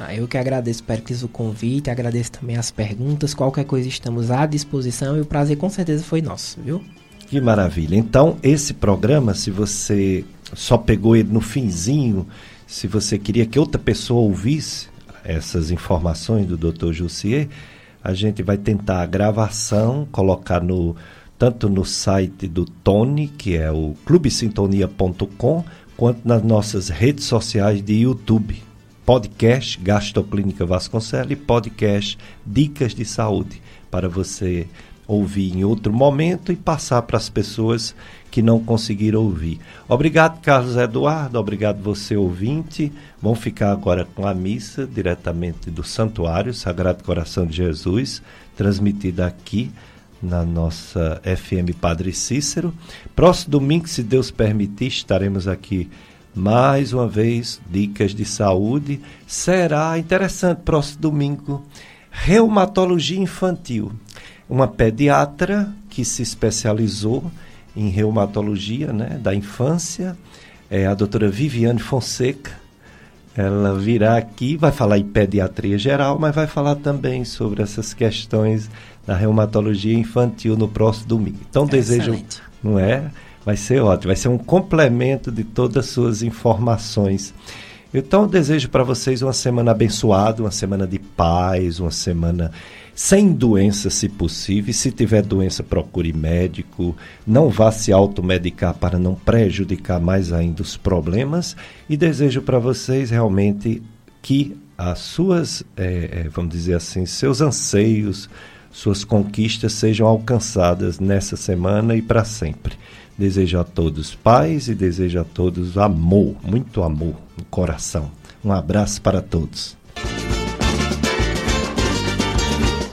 Ah, eu que agradeço, Pericles, o convite, agradeço também as perguntas. Qualquer coisa estamos à disposição e o prazer com certeza foi nosso, viu? Que maravilha. Então, esse programa, se você só pegou ele no finzinho, se você queria que outra pessoa ouvisse essas informações do Dr. Jussier, a gente vai tentar a gravação, colocar no tanto no site do Tony, que é o clubesintonia.com, quanto nas nossas redes sociais de YouTube podcast Gastroclínica Vasconcelos e podcast Dicas de Saúde, para você ouvir em outro momento e passar para as pessoas que não conseguiram ouvir. Obrigado, Carlos Eduardo, obrigado você, ouvinte. Vamos ficar agora com a missa diretamente do Santuário Sagrado Coração de Jesus, transmitida aqui na nossa FM Padre Cícero. Próximo domingo, se Deus permitir, estaremos aqui mais uma vez, dicas de saúde. Será interessante, próximo domingo, reumatologia infantil. Uma pediatra que se especializou em reumatologia né, da infância, é a doutora Viviane Fonseca. Ela virá aqui, vai falar em pediatria geral, mas vai falar também sobre essas questões da reumatologia infantil no próximo domingo. Então, desejo, não é? Vai ser ótimo, vai ser um complemento de todas as suas informações. Então, eu desejo para vocês uma semana abençoada, uma semana de paz, uma semana sem doença, se possível. E se tiver doença, procure médico. Não vá se automedicar para não prejudicar mais ainda os problemas. E desejo para vocês realmente que as suas, é, vamos dizer assim, seus anseios, suas conquistas sejam alcançadas nessa semana e para sempre. Desejo a todos paz e desejo a todos amor, muito amor no coração. Um abraço para todos.